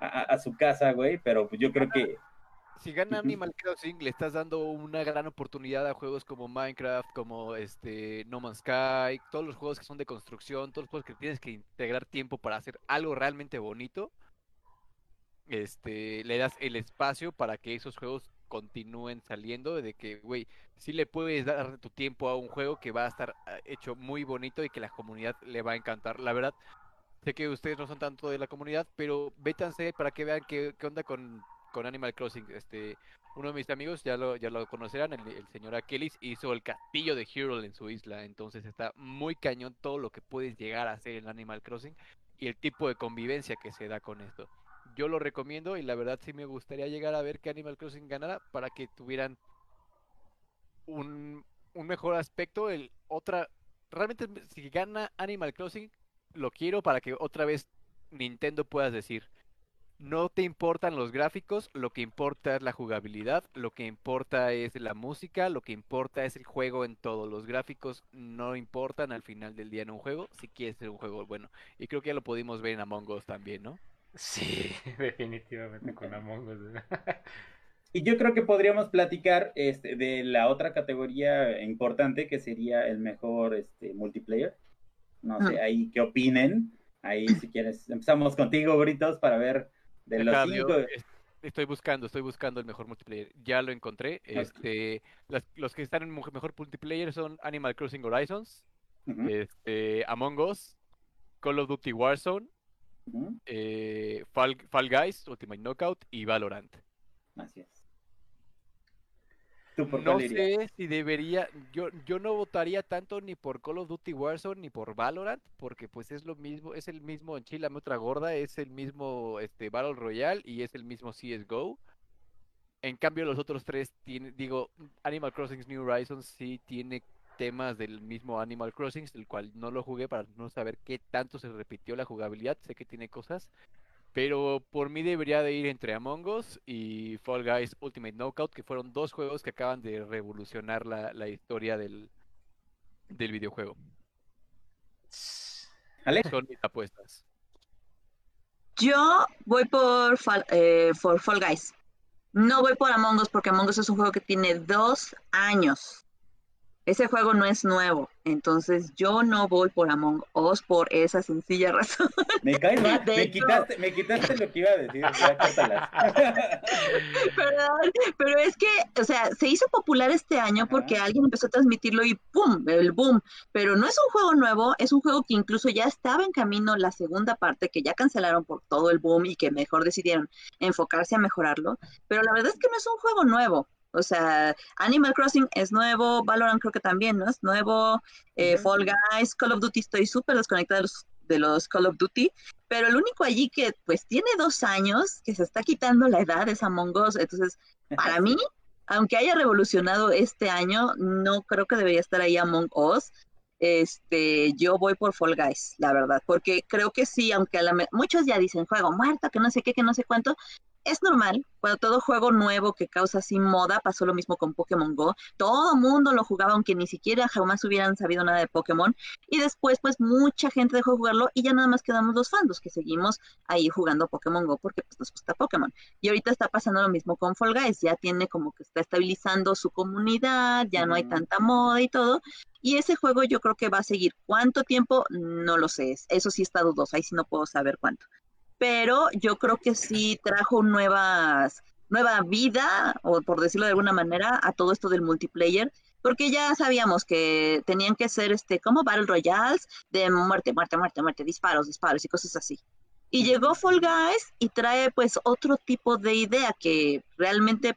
a, su casa, güey, pero yo creo que... Si gana Animal Crossing, le estás dando una gran oportunidad a juegos como Minecraft, como este No Man's Sky, todos los juegos que son de construcción, todos los juegos que tienes que integrar tiempo para hacer algo realmente bonito. Este, le das el espacio para que esos juegos continúen saliendo, de que, güey, si le puedes dar tu tiempo a un juego que va a estar ah, hecho muy bonito y que la comunidad le va a encantar. La verdad, sé que ustedes no son tanto de la comunidad, pero vétanse para que vean qué, onda con, con, Animal Crossing. Este, uno de mis amigos, ya lo, ya lo conocerán, el, señor Akelis, hizo el castillo de Hero en su isla, entonces está muy cañón todo lo que puedes llegar a hacer en Animal Crossing y el tipo de convivencia que se da con esto yo lo recomiendo y la verdad sí me gustaría llegar a ver que Animal Crossing ganara para que tuvieran un, un mejor aspecto. El otra, realmente si gana Animal Crossing, lo quiero para que otra vez Nintendo puedas decir, no te importan los gráficos, lo que importa es la jugabilidad, lo que importa es la música, lo que importa es el juego en todo. Los gráficos no importan al final del día en un juego, si quieres ser un juego bueno. Y creo que ya lo pudimos ver en Among Us también, ¿no? Sí, definitivamente con Among Us. Y yo creo que podríamos platicar este, de la otra categoría importante que sería el mejor este, multiplayer. No sé, ahí qué opinen. Ahí si quieres, empezamos contigo, Britos, para ver De los cinco. Estoy buscando, estoy buscando el mejor multiplayer. Ya lo encontré. Este, los que están en mejor multiplayer son Animal Crossing Horizons, este, Among Us, Call of Duty Warzone, eh, Fall, Fall Guys, Ultimate Knockout y Valorant. Así es no sé si debería, yo, yo no votaría tanto ni por Call of Duty Warzone ni por Valorant, porque pues es lo mismo, es el mismo Enchilame otra gorda, es el mismo este Battle Royale y es el mismo CSGO. En cambio los otros tres tiene, digo, Animal Crossing New Horizons sí tiene temas del mismo Animal Crossing, el cual no lo jugué para no saber qué tanto se repitió la jugabilidad, sé que tiene cosas, pero por mí debería de ir entre Among Us y Fall Guys Ultimate Knockout, que fueron dos juegos que acaban de revolucionar la, la historia del, del videojuego. ¿Ale? Son mis apuestas. Yo voy por Fall, eh, por Fall Guys. No voy por Among Us porque Among Us es un juego que tiene dos años. Ese juego no es nuevo, entonces yo no voy por Among Us por esa sencilla razón. Me caes mal, me, quitaste, me quitaste lo que iba a decir, ya Perdón, pero es que, o sea, se hizo popular este año porque alguien empezó a transmitirlo y ¡pum! el boom. Pero no es un juego nuevo, es un juego que incluso ya estaba en camino la segunda parte, que ya cancelaron por todo el boom y que mejor decidieron enfocarse a mejorarlo. Pero la verdad es que no es un juego nuevo. O sea, Animal Crossing es nuevo, Valorant creo que también, ¿no? Es nuevo, eh, Fall Guys, Call of Duty, estoy súper desconectada de los, de los Call of Duty, pero el único allí que pues tiene dos años, que se está quitando la edad es Among Us, entonces para mí, aunque haya revolucionado este año, no creo que debería estar ahí Among Us. Este, yo voy por Fall Guys, la verdad, porque creo que sí, aunque a la muchos ya dicen juego muerto, que no sé qué, que no sé cuánto, es normal, cuando todo juego nuevo que causa así moda, pasó lo mismo con Pokémon Go, todo mundo lo jugaba aunque ni siquiera jamás hubieran sabido nada de Pokémon, y después pues mucha gente dejó de jugarlo y ya nada más quedamos los fans, que seguimos ahí jugando Pokémon Go porque pues nos gusta Pokémon. Y ahorita está pasando lo mismo con Fall Guys, ya tiene como que está estabilizando su comunidad, ya no hay tanta moda y todo, y ese juego yo creo que va a seguir. ¿Cuánto tiempo? No lo sé. Eso sí está dudoso. Ahí sí no puedo saber cuánto pero yo creo que sí trajo nuevas, nueva vida, o por decirlo de alguna manera, a todo esto del multiplayer, porque ya sabíamos que tenían que ser este como Battle Royales de muerte, muerte, muerte, muerte, disparos, disparos y cosas así. Y llegó Fall Guys y trae pues otro tipo de idea que realmente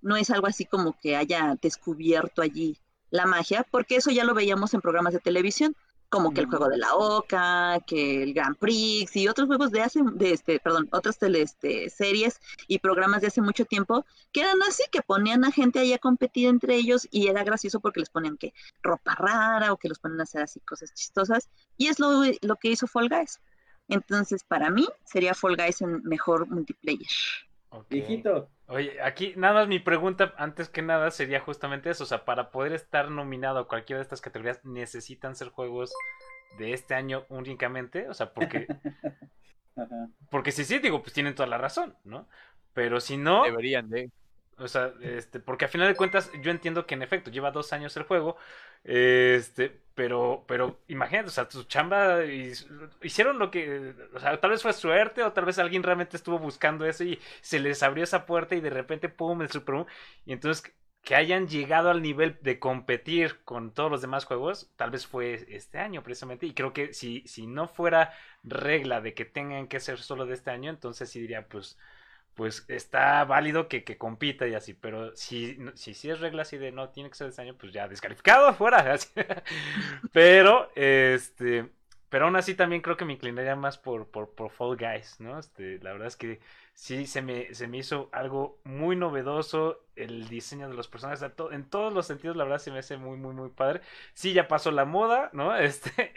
no es algo así como que haya descubierto allí la magia, porque eso ya lo veíamos en programas de televisión como que el juego de la Oca, que el Grand Prix y otros juegos de hace, de este, perdón, otras tele, este, series y programas de hace mucho tiempo, que eran así, que ponían a gente ahí a competir entre ellos y era gracioso porque les ponían que ropa rara o que los ponían a hacer así cosas chistosas y es lo, lo que hizo Fall Guys. Entonces, para mí, sería Fall Guys en mejor multiplayer. Viejito. Oye, aquí nada más mi pregunta, antes que nada, sería justamente eso. O sea, para poder estar nominado a cualquiera de estas categorías, ¿necesitan ser juegos de este año únicamente? O sea, porque... Porque si sí, digo, pues tienen toda la razón, ¿no? Pero si no... Deberían de... O sea, este, porque a final de cuentas yo entiendo que en efecto lleva dos años el juego, este, pero, pero imagínate, o sea, tu chamba hicieron lo que, o sea, tal vez fue suerte o tal vez alguien realmente estuvo buscando eso y se les abrió esa puerta y de repente pum el Super y entonces que hayan llegado al nivel de competir con todos los demás juegos, tal vez fue este año precisamente. Y creo que si si no fuera regla de que tengan que ser solo de este año, entonces sí diría pues pues está válido que, que compita y así, pero si, si, si es regla así de no tiene que ser este año, pues ya descalificado, fuera. pero, este, pero aún así también creo que me inclinaría más por, por, por Fall Guys, ¿no? Este, la verdad es que sí se me, se me hizo algo muy novedoso. El diseño de los personajes, en todos los sentidos, la verdad se me hace muy, muy, muy padre. Sí, ya pasó la moda, ¿no? Este,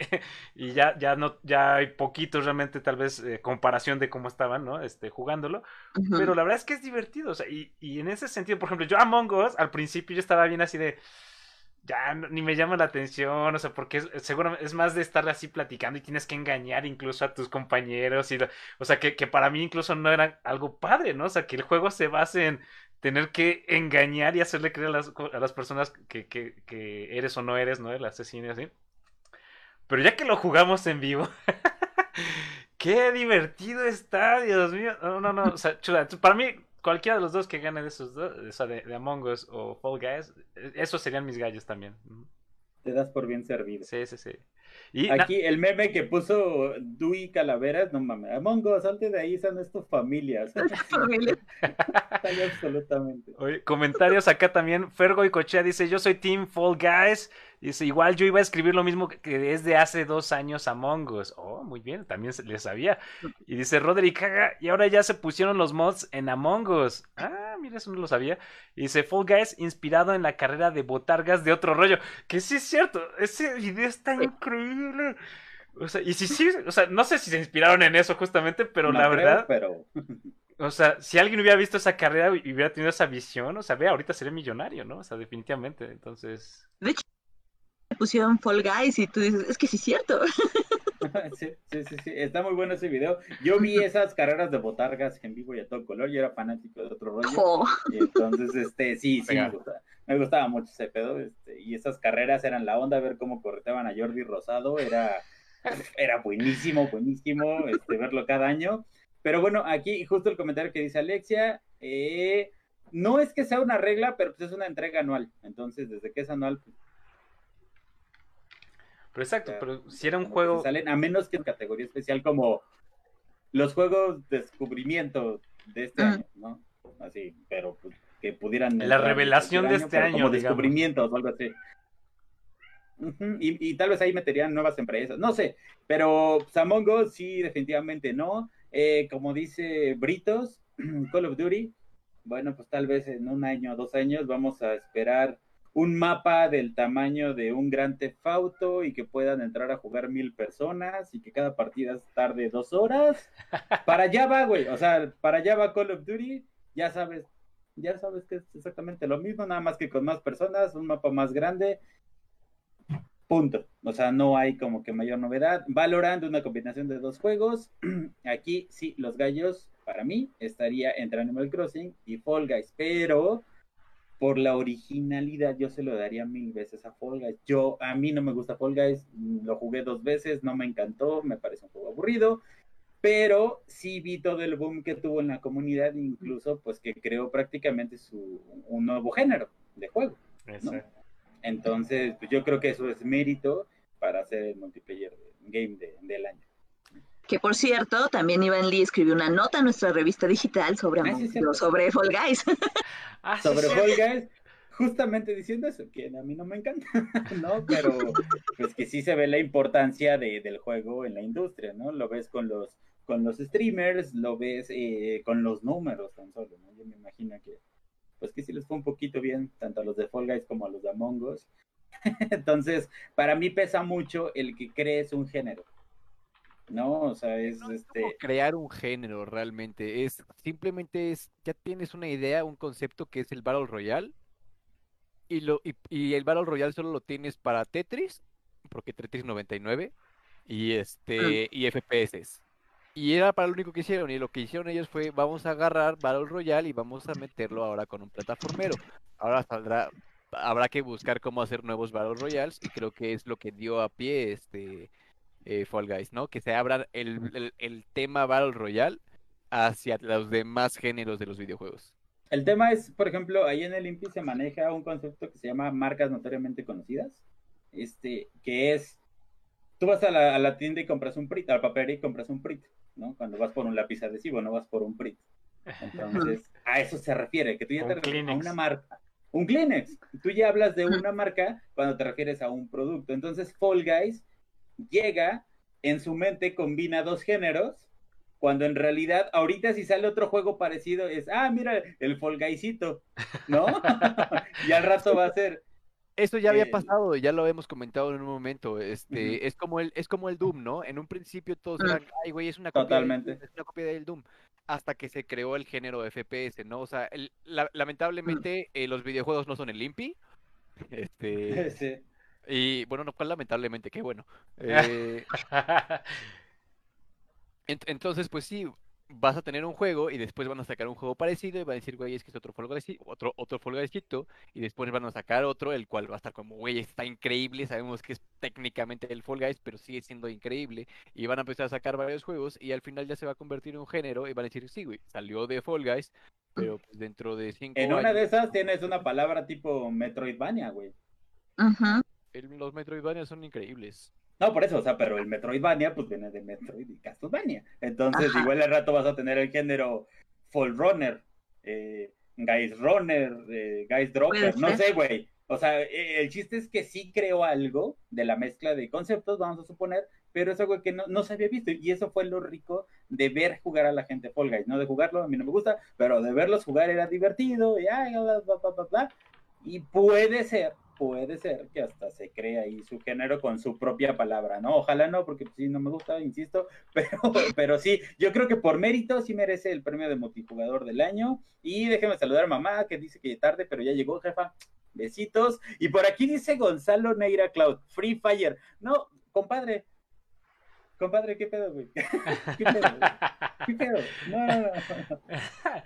y ya, ya no, ya hay poquitos realmente, tal vez, eh, comparación de cómo estaban, ¿no? Este, jugándolo. Pero la verdad es que es divertido. O sea, y, y en ese sentido, por ejemplo, yo Among Us, al principio yo estaba bien así de ya ni me llama la atención, o sea, porque es, seguramente es más de estar así platicando y tienes que engañar incluso a tus compañeros, y, o sea, que, que para mí incluso no era algo padre, ¿no? O sea, que el juego se base en tener que engañar y hacerle creer a las, a las personas que, que, que, eres o no eres, ¿no? El asesino así. Pero ya que lo jugamos en vivo, Qué divertido está, Dios mío. No, no, no. O sea, chula, para mí, cualquiera de los dos que gane de esos dos, o sea, de, de Among Us o Fall Guys, e, esos serían mis gallos también. Te das por bien servido. Sí, sí, sí. Y Aquí el meme que puso Dewey Calaveras, no mames, Among Us, salte de ahí, son estas familias. familia. absolutamente. Oye, comentarios acá también. Fergo y Cochea dice: Yo soy Team Fall Guys. Dice: Igual yo iba a escribir lo mismo que desde hace dos años Among Us. Oh, muy bien, también le sabía. Y dice Roderick Haga: Y ahora ya se pusieron los mods en Among Us. Ah, mira, eso no lo sabía. Y dice: Fall Guys inspirado en la carrera de botargas de otro rollo. Que sí es cierto, ese video está increíble. O sea, y si sí, o sea, no sé si se inspiraron en eso justamente, pero la verdad. Pero... O sea, si alguien hubiera visto esa carrera y hubiera tenido esa visión, o sea, ve, ahorita sería millonario, ¿no? O sea, definitivamente. Entonces. De hecho, pusieron Fall Guys y tú dices, es que sí es cierto. Sí, sí, sí, sí, está muy bueno ese video. Yo vi esas carreras de botargas en vivo y a todo color, yo era fanático de otro rollo. Y entonces, este, sí, sí, me gustaba, me gustaba, mucho ese pedo. Este, y esas carreras eran la onda, ver cómo correteaban a Jordi Rosado, era, era buenísimo, buenísimo este, verlo cada año. Pero bueno, aquí justo el comentario que dice Alexia, eh, no es que sea una regla, pero pues es una entrega anual. Entonces, desde que es anual, pues, pero exacto, pero si era un juego. Salen, a menos que en categoría especial como los juegos de descubrimiento de este año, ¿no? Así, pero pues, que pudieran. La revelación de este año. Como descubrimientos o algo así. y, tal vez ahí meterían nuevas empresas, no sé, pero Samongo sí, definitivamente no. Eh, como dice Britos, Call of Duty, bueno, pues tal vez en un año o dos años vamos a esperar un mapa del tamaño de un gran tefauto y que puedan entrar a jugar mil personas y que cada partida tarde dos horas. Para allá va, güey. O sea, para allá va Call of Duty. Ya sabes, ya sabes que es exactamente lo mismo, nada más que con más personas, un mapa más grande. Punto. O sea, no hay como que mayor novedad. Valorando una combinación de dos juegos. Aquí sí, los gallos, para mí, estaría entre Animal Crossing y Fall Guys. Pero por la originalidad yo se lo daría mil veces a Fall Guys. Yo, a mí no me gusta Fall Guys, lo jugué dos veces, no me encantó, me parece un juego aburrido, pero sí vi todo el boom que tuvo en la comunidad, incluso pues que creó prácticamente su, un nuevo género de juego. Entonces, pues yo creo que eso es mérito para hacer el multiplayer game del año. Que por cierto, también Iván Lee escribió una nota en nuestra revista digital sobre, ah, sobre Fall Guys. Ah, sobre Fall Guys, justamente diciendo eso, que a mí no me encanta, ¿no? Pero pues que sí se ve la importancia de, del juego en la industria, ¿no? Lo ves con los con los streamers, lo ves eh, con los números tan solo, ¿no? Yo me imagino que pues que sí les fue un poquito bien, tanto a los de Fall Guys como a los de Among Us. Entonces, para mí pesa mucho el que crees un género. ¿No? O sea, es este... crear un género realmente, es simplemente es, ya tienes una idea, un concepto que es el Battle Royale, y, lo, y, el Battle Royale solo lo tienes para Tetris, porque Tetris 99, y este, y FPS. Y era para lo único que hicieron, y lo que hicieron ellos fue, vamos a agarrar Battle Royale y vamos a meterlo ahora con un plataformero. Ahora saldrá, habrá que buscar cómo hacer nuevos Battle Royales, y creo que es lo que dio a pie este eh, Fall Guys, ¿no? Que se abra el, el, tema Battle Royale hacia los demás géneros de los videojuegos. El tema es, por ejemplo, ahí en el IMPI se maneja un concepto que se llama marcas notoriamente conocidas, este, que es, tú vas a la, a la tienda y compras un PRIT, a la papelería y compras un PRIT, ¿no? Cuando vas por un lápiz adhesivo, no vas por un PRIT. Entonces, a eso se refiere, que tú ya te refieres a una marca. Un Kleenex. Tú ya hablas de una marca cuando te refieres a un producto. Entonces, Fall Guys llega, en su mente combina dos géneros, cuando en realidad ahorita si sale otro juego parecido es, ah, mira, el Folgaicito, ¿no? y al rato va a ser... Eso ya había eh, pasado, ya lo hemos comentado en un momento. Este, es como el, es como el Doom, ¿no? En un principio todos eran, ay, güey, es una copia, Totalmente. es una copia del Doom. Hasta que se creó el género FPS, ¿no? O sea, lamentablemente eh, los videojuegos no son el limpi. Este, sí. Y bueno, no lamentablemente, qué bueno. Eh, entonces, pues sí, vas a tener un juego y después van a sacar un juego parecido y van a decir, güey, es que es otro Fall Guys, otro, otro Fall Guys y después van a sacar otro, el cual va a estar como, güey, está increíble, sabemos que es técnicamente el Fall Guys, pero sigue siendo increíble, y van a empezar a sacar varios juegos y al final ya se va a convertir en un género y van a decir, sí, güey, salió de Fall Guys, pero pues dentro de cinco En una de esas tienes una palabra tipo Metroidvania, güey. Ajá. Los Metroidvania son increíbles. No, por eso, o sea, pero el Metroidvania, pues viene de Metroid y Castlevania. Entonces, igual al rato vas a tener el género Fall Runner, eh, Guys Runner, eh, Guys Dropper, no sé, güey. O sea, e, el chiste es que sí creo algo de la mezcla de conceptos, vamos a suponer, pero es algo que no, no se había visto. Y eso fue lo rico de ver jugar a la gente Fall Guys. No de jugarlo, a mí no me gusta, pero de verlos jugar era divertido. Y, ay, bla, bla, bla, bla, y puede ser puede ser que hasta se cree ahí su género con su propia palabra, ¿no? Ojalá no, porque pues, sí, no me gusta, insisto, pero, pero sí, yo creo que por mérito sí merece el premio de multijugador del año. Y déjeme saludar a mamá, que dice que tarde, pero ya llegó, jefa. Besitos. Y por aquí dice Gonzalo Neira Cloud, Free Fire. No, compadre, compadre, ¿qué pedo, güey? ¿Qué pedo? ¿Qué pedo? No, no, no.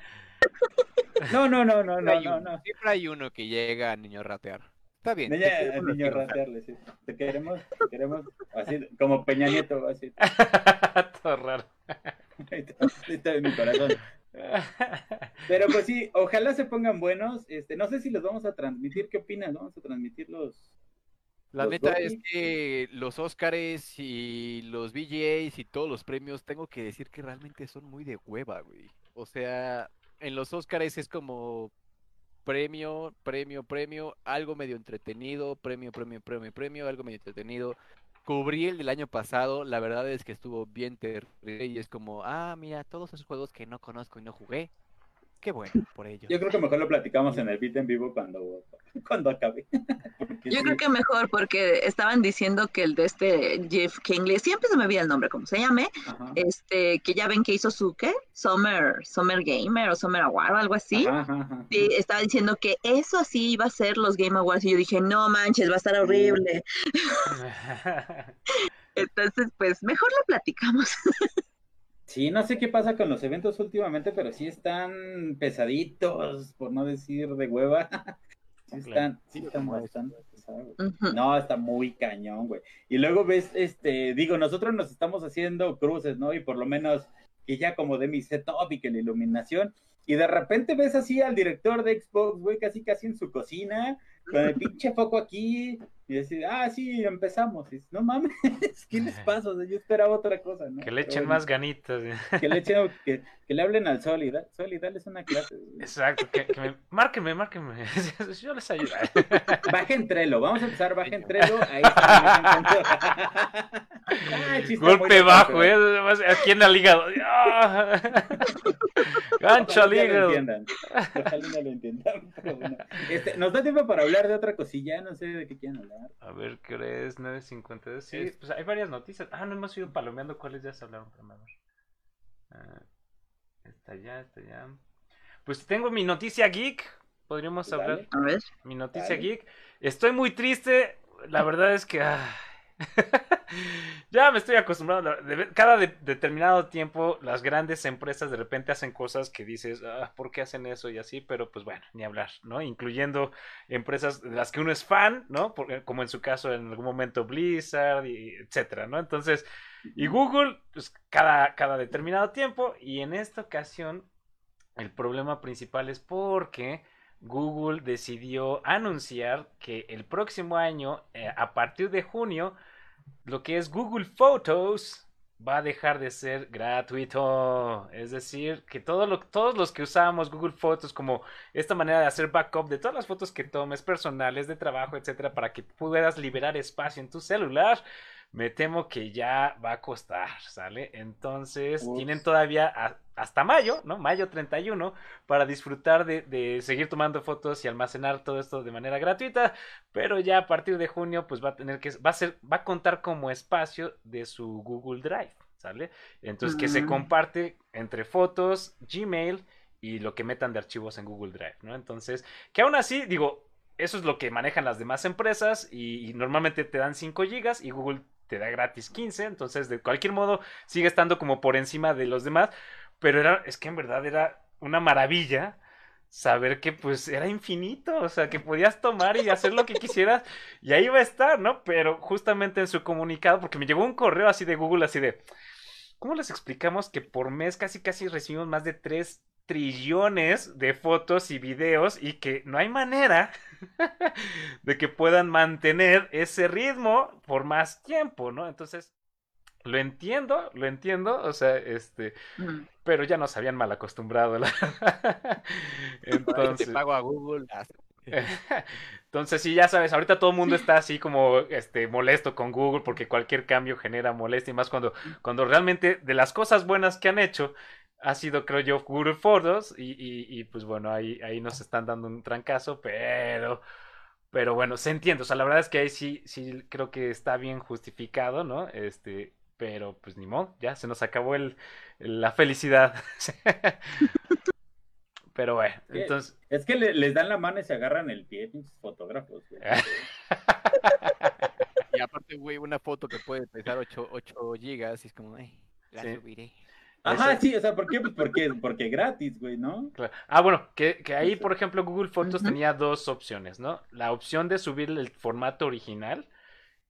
No, no, no, no, no, no, no. Siempre hay uno que llega a niño ratear. Está bien. Niña, niño ratearle, sí. Te queremos, te queremos, así como Peña Nieto, así. Todo raro. está, en mi corazón. Pero pues sí, ojalá se pongan buenos. Este, no sé si los vamos a transmitir. ¿Qué opinas? Vamos a transmitir los. La neta es que los Oscars y los VGAs y todos los premios, tengo que decir que realmente son muy de hueva, güey. O sea, en los Oscars es como premio, premio, premio, algo medio entretenido, premio, premio, premio, premio, algo medio entretenido. Cubrí el del año pasado, la verdad es que estuvo bien terrible y es como, ah, mira, todos esos juegos que no conozco y no jugué, Qué bueno por ello. Yo creo que mejor lo platicamos en el beat en vivo cuando, cuando acabe. Yo creo que mejor porque estaban diciendo que el de este Jeff Kingley, siempre se me olvida el nombre, como se llame, este, que ya ven que hizo su, ¿qué? Summer, Summer Gamer o Summer Award o algo así. y estaba diciendo que eso así iba a ser los Game Awards y yo dije, no manches, va a estar horrible. Entonces, pues mejor lo platicamos. Sí, no sé qué pasa con los eventos últimamente, pero sí están pesaditos, por no decir de hueva. sí están, sí están bastante pesados. No, está muy cañón, güey. Y luego ves, este, digo, nosotros nos estamos haciendo cruces, ¿no? Y por lo menos que ya como de mi setup y que la iluminación, y de repente ves así al director de Xbox, güey, casi casi en su cocina, con el pinche foco aquí, y decir, ah, sí, empezamos. Y, no mames, ¿qué les pasa? yo esperaba otra cosa, ¿no? Que le echen más ganitas. Que le echen, que, que, le hablen al Sol y, da, Sol y dales una clase. Exacto, que, que me, márqueme, márqueme. Yo les ayudo. Baja Trello, vamos a empezar, baja Trello, ahí está. ah, Golpe bajo, ¿eh? Aquí en el hígado. Gancho al hígado. Ojalá no lo entiendan. Pero bueno. este, nos da tiempo para hablar de otra cosilla, no sé de qué quieren hablar. A ver, ¿qué hora es? 9.52. Sí, pues hay varias noticias. Ah, no hemos ido palomeando cuáles ya se hablaron primero. Ah, está ya, está ya. Pues tengo mi noticia geek. Podríamos hablar. A ver. Mi noticia geek. Estoy muy triste. La verdad es que. Ah, ya me estoy acostumbrado. Cada determinado tiempo, las grandes empresas de repente hacen cosas que dices, ah, ¿por qué hacen eso y así? Pero pues bueno, ni hablar, ¿no? Incluyendo empresas de las que uno es fan, ¿no? como en su caso en algún momento Blizzard, y etcétera, ¿no? Entonces, y Google, pues cada, cada determinado tiempo, y en esta ocasión, el problema principal es porque. Google decidió anunciar que el próximo año, eh, a partir de junio, lo que es Google Photos va a dejar de ser gratuito. Es decir, que todos los que usamos Google Photos como esta manera de hacer backup de todas las fotos que tomes personales, de trabajo, etcétera, para que puedas liberar espacio en tu celular, me temo que ya va a costar, ¿sale? Entonces, tienen todavía hasta mayo, ¿no? Mayo 31, para disfrutar de, seguir tomando fotos y almacenar todo esto de manera gratuita, pero ya a partir de junio, pues va a tener que, va a ser, va a contar como espacio de su Google Drive, ¿sale? Entonces, que se mm. comparte entre fotos, Gmail y lo que metan de archivos en Google Drive, ¿no? Entonces, que aún así, digo, eso es lo que manejan las demás empresas y, y normalmente te dan 5 gigas y Google te da gratis 15, entonces de cualquier modo sigue estando como por encima de los demás. pero era, es que en verdad era una maravilla saber que pues era infinito, o sea, que podías tomar y hacer lo que quisieras y ahí iba a estar, ¿no? Pero justamente en su comunicado, porque me llegó un correo así de Google, así de, ¿cómo les explicamos que por mes casi casi recibimos más de 3 trillones de fotos y videos y que no hay manera de que puedan mantener ese ritmo por más tiempo, ¿no? Entonces, lo entiendo, lo entiendo, o sea, este, pero ya nos habían mal acostumbrado. Entonces, te pago a Google. Entonces, sí, ya sabes, ahorita todo el mundo está así como este molesto con Google porque cualquier cambio genera molestia y más cuando, cuando realmente de las cosas buenas que han hecho ha sido, creo yo, Google Photos y, y, pues bueno, ahí, ahí nos están dando un trancazo, pero pero bueno, se entiende, o sea, la verdad es que ahí sí, sí creo que está bien justificado, ¿no? Este, pero pues ni modo, ya se nos acabó el, la felicidad. pero bueno, entonces... Es que les dan la mano y se agarran el pie, fotógrafos. y aparte, güey, una foto que puede pesar 8, 8 gigas y es como, ay, la subiré. Ajá, sí, o sea, ¿por qué? Pues porque, porque gratis, güey, ¿no? Ah, bueno, que, que ahí, por ejemplo, Google Fotos tenía dos opciones, ¿no? La opción de subir el formato original,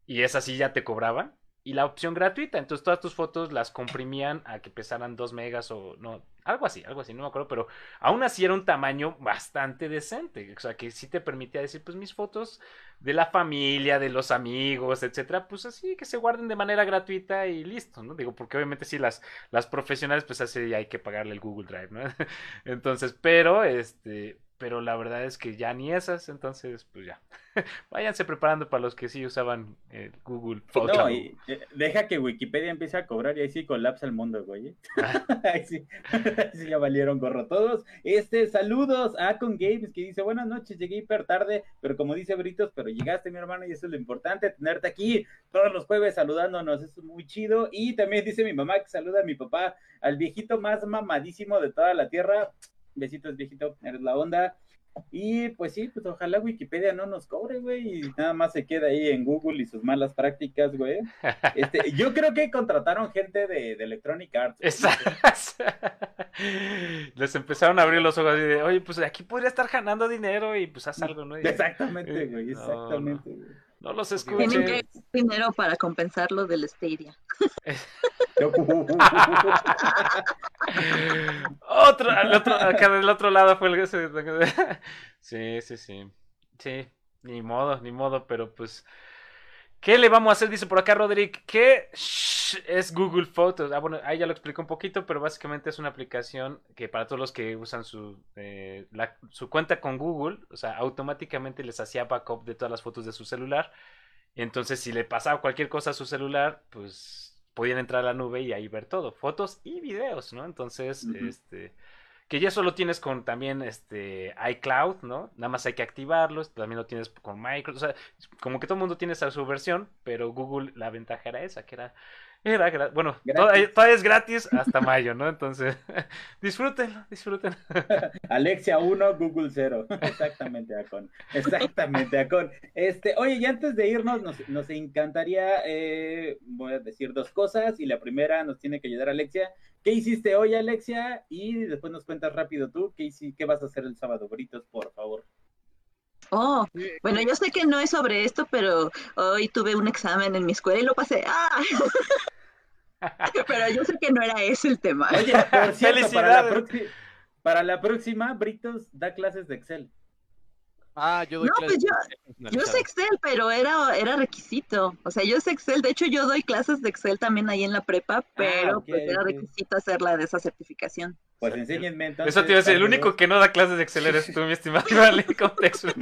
y esa sí ya te cobraban, y la opción gratuita. Entonces todas tus fotos las comprimían a que pesaran 2 megas o no, algo así, algo así, no me acuerdo, pero aún así era un tamaño bastante decente. O sea, que sí te permitía decir, pues mis fotos de la familia, de los amigos, etcétera, pues así que se guarden de manera gratuita y listo, ¿no? Digo, porque obviamente sí las, las profesionales, pues así hay que pagarle el Google Drive, ¿no? Entonces, pero este pero la verdad es que ya ni esas, entonces pues ya. Váyanse preparando para los que sí usaban eh, Google. No, y, deja que Wikipedia empiece a cobrar y ahí sí colapsa el mundo, güey. ¿eh? Ah. ahí, sí, sí, ya valieron gorro todos. Este, saludos a Con Games que dice, buenas noches, llegué hiper tarde, pero como dice Britos, pero llegaste mi hermano y eso es lo importante, tenerte aquí todos los jueves saludándonos, eso es muy chido. Y también dice mi mamá que saluda a mi papá, al viejito más mamadísimo de toda la tierra, Besitos, viejito, eres la onda. Y pues sí, pues ojalá Wikipedia no nos cobre, güey, y nada más se queda ahí en Google y sus malas prácticas, güey. Este, yo creo que contrataron gente de, Electronic Arts. Les empezaron a abrir los ojos y de, oye, pues aquí podría estar ganando dinero y pues haz algo, ¿no? exactamente, güey, exactamente, güey. No los escuchen. Tienen que dinero para compensar lo del Stadia. otro, otro, acá del otro lado fue el Sí, sí, sí. Sí, ni modo, ni modo, pero pues. ¿Qué le vamos a hacer? Dice por acá Roderick. ¿Qué es Google Photos? Ah, bueno, ahí ya lo explico un poquito, pero básicamente es una aplicación que para todos los que usan su, eh, su cuenta con Google, o sea, automáticamente les hacía backup de todas las fotos de su celular. Entonces, si le pasaba cualquier cosa a su celular, pues podían entrar a la nube y ahí ver todo, fotos y videos, ¿no? Entonces, este, que ya solo tienes con también este iCloud, ¿no? Nada más hay que activarlo, también lo tienes con Microsoft, o sea, como que todo el mundo tiene esa su versión, pero Google la ventaja era esa, que era era bueno, todavía, es gratis hasta mayo, ¿no? Entonces, disfrútenlo, disfrútenlo. Alexia 1, Google 0. Exactamente, Acon. Exactamente, Acon. Este, oye, y antes de irnos, nos, encantaría, eh, voy a decir dos cosas, y la primera nos tiene que ayudar Alexia. ¿Qué hiciste hoy, Alexia? Y después nos cuentas rápido tú, ¿qué, qué vas a hacer el sábado? Britos, por favor. Oh, bueno, yo sé que no es sobre esto, pero hoy tuve un examen en mi escuela y lo pasé. ¡Ah! Pero yo sé que no era ese el tema. Oye, por cierto, para la, para la próxima, Britos da clases de Excel. Ah, yo doy no, pues yo, yo sé Excel, pero era, era requisito. O sea, yo sé Excel. De hecho, yo doy clases de Excel también ahí en la prepa, ah, pero pues era requisito hacerla de esa certificación. Pues enséñenme entonces. Eso te iba a decir, el único que no da clases de Excel eres tú, mi estimado. Vale, contexto.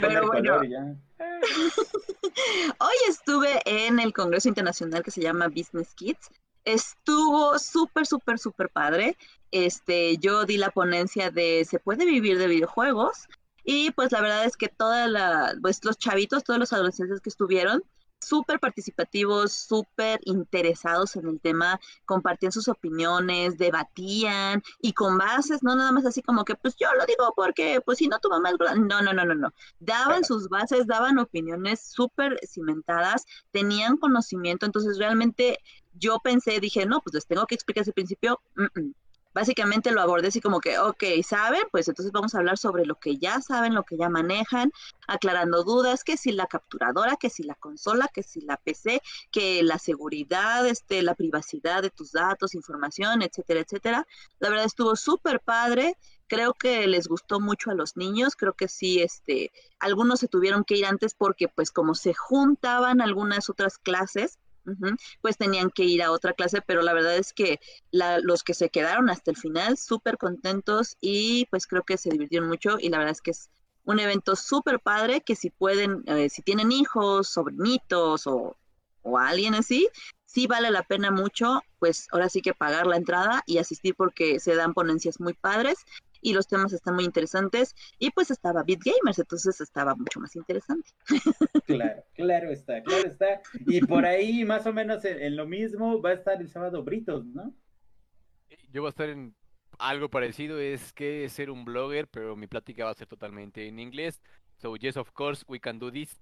Pero bueno, hoy estuve en el Congreso Internacional que se llama Business Kids. Estuvo súper, súper, súper padre. Este, yo di la ponencia de ¿se puede vivir de videojuegos? Y pues la verdad es que toda la, pues los chavitos, todos los adolescentes que estuvieron, súper participativos, súper interesados en el tema, compartían sus opiniones, debatían y con bases, no nada más así como que, pues yo lo digo porque, pues si no tu mamá es... No, no, no, no, no. Daban sus bases, daban opiniones súper cimentadas, tenían conocimiento, entonces realmente yo pensé, dije, no, pues les tengo que explicar ese principio. Básicamente lo abordé así como que, ok, ¿saben? Pues entonces vamos a hablar sobre lo que ya saben, lo que ya manejan, aclarando dudas, que si la capturadora, que si la consola, que si la PC, que la seguridad, este, la privacidad de tus datos, información, etcétera, etcétera. La verdad estuvo súper padre creo que les gustó mucho a los niños, creo que sí, este, algunos se tuvieron que ir antes porque pues como se juntaban algunas otras clases, pues tenían que ir a otra clase, pero la verdad es que los que se quedaron hasta el final, súper contentos y pues creo que se divirtieron mucho y la verdad es que es un evento súper padre que si pueden, eh, si tienen hijos, sobrinitos o, o alguien así, sí vale la pena mucho, pues ahora sí que pagar la entrada y asistir porque se dan ponencias muy padres y los temas están muy interesantes y pues estaba Beat Gamers, entonces estaba mucho más interesante. Claro, claro está, claro está. Y por ahí más o menos en, lo mismo va a estar el sábado Britos, ¿no? Yo voy a estar en algo parecido, es que ser un blogger, pero mi plática va a ser totalmente en inglés. So yes, of course, we can do this.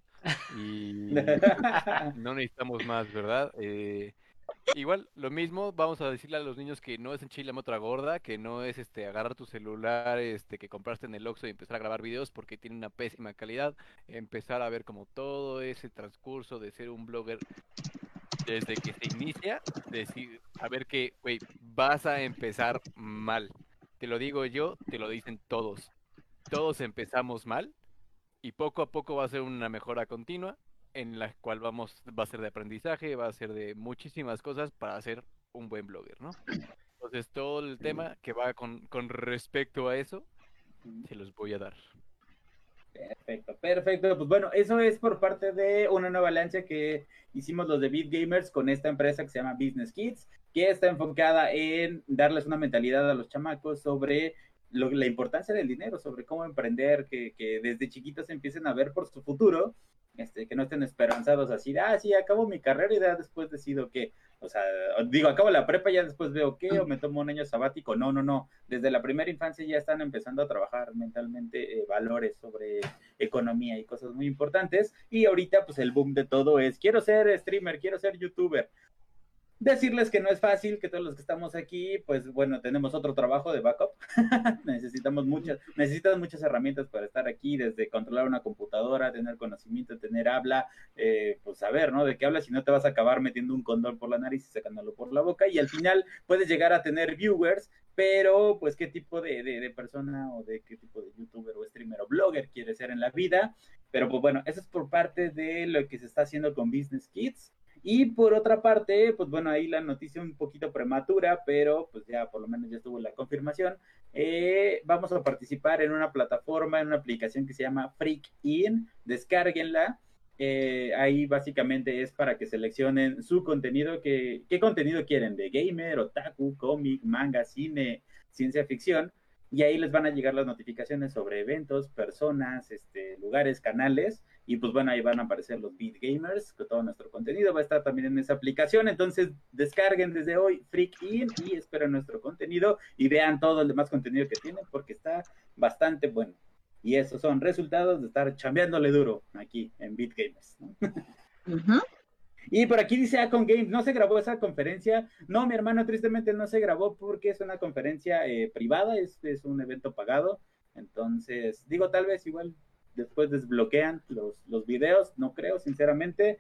Y no necesitamos más, ¿verdad? Eh, Igual, lo mismo, vamos a decirle a los niños que no es en Chile otra gorda, que no es este agarrar tu celular este que compraste en el Oxxo y empezar a grabar videos porque tiene una pésima calidad, empezar a ver como todo ese transcurso de ser un blogger desde que se inicia, decir, ver que, güey, vas a empezar mal. Te lo digo yo, te lo dicen todos. Todos empezamos mal y poco a poco va a ser una mejora continua en la cual vamos, va a ser de aprendizaje, va a ser de muchísimas cosas para ser un buen blogger, ¿no? Entonces todo el tema que va con, con respecto a eso, se los voy a dar. Perfecto, perfecto. Pues bueno, eso es por parte de una nueva alianza que hicimos los de Beat Gamers con esta empresa que se llama Business Kids, que está enfocada en darles una mentalidad a los chamacos sobre la importancia del dinero, sobre cómo emprender, que, que desde chiquitos empiecen a ver por su futuro este, que no estén esperanzados así, ah, sí, acabo mi carrera y ya después decido que, o sea, digo, acabo la prepa y ya después veo qué, o me tomo un año sabático. No, no, no. Desde la primera infancia ya están empezando a trabajar mentalmente eh, valores sobre economía y cosas muy importantes. Y ahorita, pues el boom de todo es, quiero ser streamer, quiero ser youtuber. Decirles que no es fácil, que todos los que estamos aquí, pues bueno, tenemos otro trabajo de backup. Necesitamos muchas, necesitas muchas herramientas para estar aquí, desde controlar una computadora, tener conocimiento, tener habla, eh, pues saber, ¿no? De qué hablas, si no te vas a acabar metiendo un condón por la nariz y sacándolo por la boca. Y al final puedes llegar a tener viewers, pero pues qué tipo de, de, de persona o de qué tipo de youtuber o streamer o blogger quieres ser en la vida. Pero pues bueno, eso es por parte de lo que se está haciendo con Business Kids. Y por otra parte, pues bueno, ahí la noticia un poquito prematura, pero pues ya por lo menos ya estuvo la confirmación. Eh, vamos a participar en una plataforma, en una aplicación que se llama Freak In, descárguenla. Eh, ahí básicamente es para que seleccionen su contenido, que, qué contenido quieren, de gamer, otaku, cómic, manga, cine, ciencia ficción, y ahí les van a llegar las notificaciones sobre eventos, personas, este, lugares, canales, y pues bueno, ahí van a aparecer los Beat Gamers, que todo nuestro contenido va a estar también en esa aplicación. Entonces, descarguen desde hoy Freak In y esperen nuestro contenido y vean todo el demás contenido que tienen porque está bastante bueno. Y esos son resultados de estar chambeándole duro aquí en Beat Gamers. Y por aquí dice Acon Games, no se grabó esa conferencia. No, mi hermano, tristemente no se grabó porque es una conferencia eh, privada, es, es un evento pagado. Entonces, digo, tal vez igual después desbloquean los, los videos, no creo, sinceramente.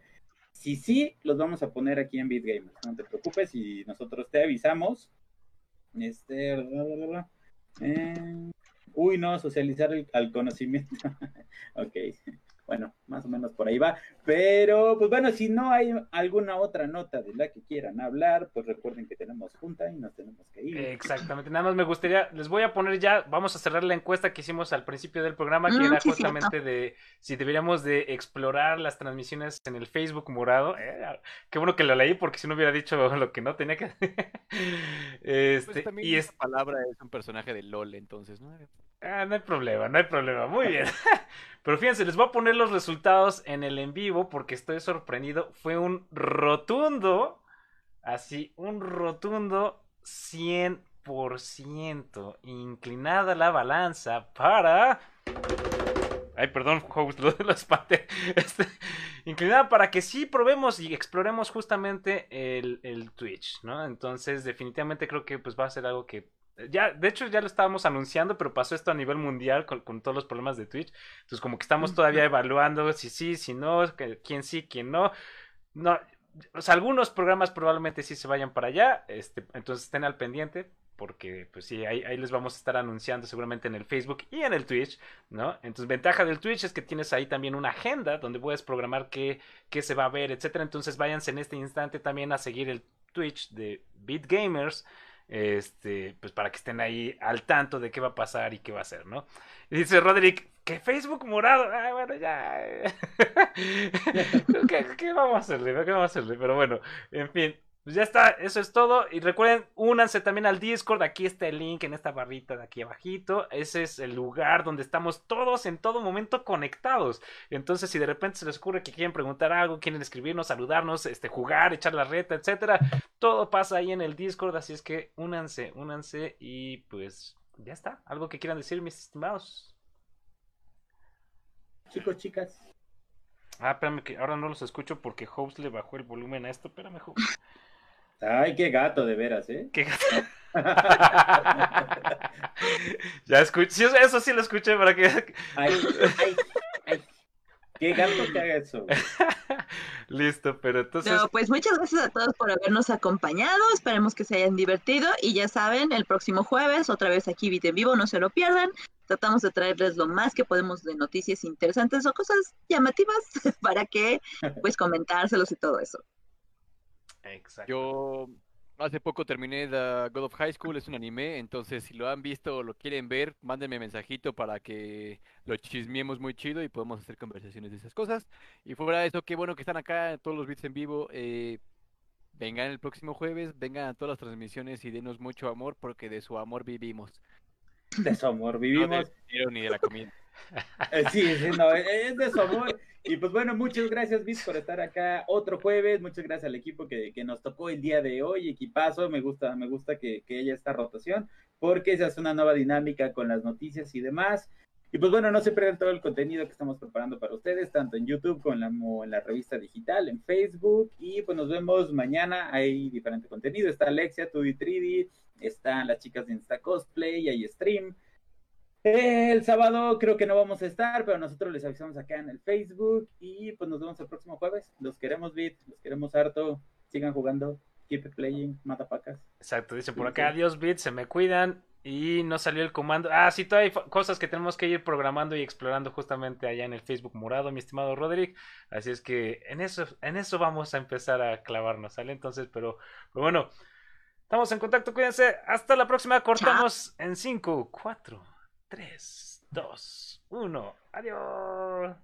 Si sí, los vamos a poner aquí en BitGamer, no te preocupes y nosotros te avisamos. Este, eh, uy, no, socializar el, al conocimiento. ok bueno, más o menos por ahí va. Pero, pues bueno, si no hay alguna otra nota de la que quieran hablar, pues recuerden que tenemos junta y nos tenemos que ir. Exactamente, nada más me gustaría, les voy a poner ya, vamos a cerrar la encuesta que hicimos al principio del programa, que mm, era justamente de si deberíamos de explorar las transmisiones en el Facebook morado. Eh, qué bueno que lo leí porque si no hubiera dicho lo que no tenía que este, pues y esta palabra es un personaje de LOL, entonces, ¿no? Ah, no hay problema, no hay problema. Muy bien. Pero fíjense, les voy a poner los resultados en el en vivo porque estoy sorprendido. Fue un rotundo, así, un rotundo 100% inclinada la balanza para... Ay, perdón, host, lo, lo espanté. Este, inclinada para que sí probemos y exploremos justamente el, el Twitch, ¿no? Entonces, definitivamente creo que pues va a ser algo que ya, de hecho, ya lo estábamos anunciando, pero pasó esto a nivel mundial con, todos los problemas de Twitch. Entonces, como que estamos todavía evaluando si sí, si no, quién sí, quién no. No, o sea, algunos programas probablemente sí se vayan para allá. Este, entonces estén al pendiente. Porque, pues sí, ahí, ahí, les vamos a estar anunciando seguramente en el Facebook y en el Twitch, ¿no? Entonces, ventaja del Twitch es que tienes ahí también una agenda donde puedes programar qué, qué se va a ver, etcétera. Entonces, váyanse en este instante también a seguir el Twitch de Beat Gamers este, pues para que estén ahí al tanto de qué va a pasar y qué va a hacer, ¿no? Y dice Roderick, que Facebook morado, ah, bueno, ya. ¿Qué, ¿Qué, vamos a hacerle? ¿Qué vamos a hacerle? Pero bueno, en fin, pues ya está, eso es todo. Y recuerden, únanse también al Discord. Aquí está el link en esta barrita de aquí abajito. Ese es el lugar donde estamos todos en todo momento conectados. Entonces, si de repente se les ocurre que quieren preguntar algo, quieren escribirnos, saludarnos, este, jugar, echar la reta, etcétera, todo pasa ahí en el Discord. Así es que únanse, únanse y pues ya está. ¿Algo que quieran decir, mis estimados? Chicos, chicas. Ah, espérame que ahora no los escucho porque Hobbs le bajó el volumen a esto. Espérame, Hobbs. Ay, qué gato, de veras, ¿eh? Qué gato. ya escuché, eso sí lo escuché para que. Ay, ay, ay. Qué gato que haga eso. Listo, pero entonces. No, pues muchas gracias a todos por habernos acompañado. Esperemos que se hayan divertido. Y ya saben, el próximo jueves, otra vez aquí Vite en Vivo, no se lo pierdan. Tratamos de traerles lo más que podemos de noticias interesantes o cosas llamativas para que, pues, comentárselos y todo eso. Exacto. Yo hace poco terminé The God of High School, es un anime, entonces si lo han visto o lo quieren ver, mándenme mensajito para que lo chismiemos muy chido y podemos hacer conversaciones de esas cosas. Y fuera de eso, qué bueno que están acá, todos los bits en vivo. Eh, vengan el próximo jueves, vengan a todas las transmisiones y denos mucho amor porque de su amor vivimos. De su amor vivimos. No ni de la comida. Eh, sí, sí, no, es de su amor. Y pues bueno, muchas gracias, Viz, por estar acá otro jueves. Muchas gracias al equipo que, que nos tocó el día de hoy. Equipazo, me gusta, me gusta que, que haya esta rotación, porque se hace una nueva dinámica con las noticias y demás. Y pues bueno, no se pierdan todo el contenido que estamos preparando para ustedes, tanto en YouTube como en la revista digital, en Facebook. Y pues nos vemos mañana. Hay diferente contenido. Está Alexia, 2D3D, están las chicas de Insta Cosplay, hay stream. El sábado creo que no vamos a estar, pero nosotros les avisamos acá en el Facebook y pues nos vemos el próximo jueves. Los queremos bit, los queremos harto. Sigan jugando, keep playing, mata pacas. Exacto, dice por acá, adiós bit, se me cuidan y no salió el comando. Ah, sí, todavía hay cosas que tenemos que ir programando y explorando justamente allá en el Facebook morado, mi estimado Roderick. Así es que en eso, en eso vamos a empezar a clavarnos, ¿sale? Entonces, pero, pero bueno, estamos en contacto, cuídense. Hasta la próxima, cortamos en 5, 4. 3, 2, 1. Adiós.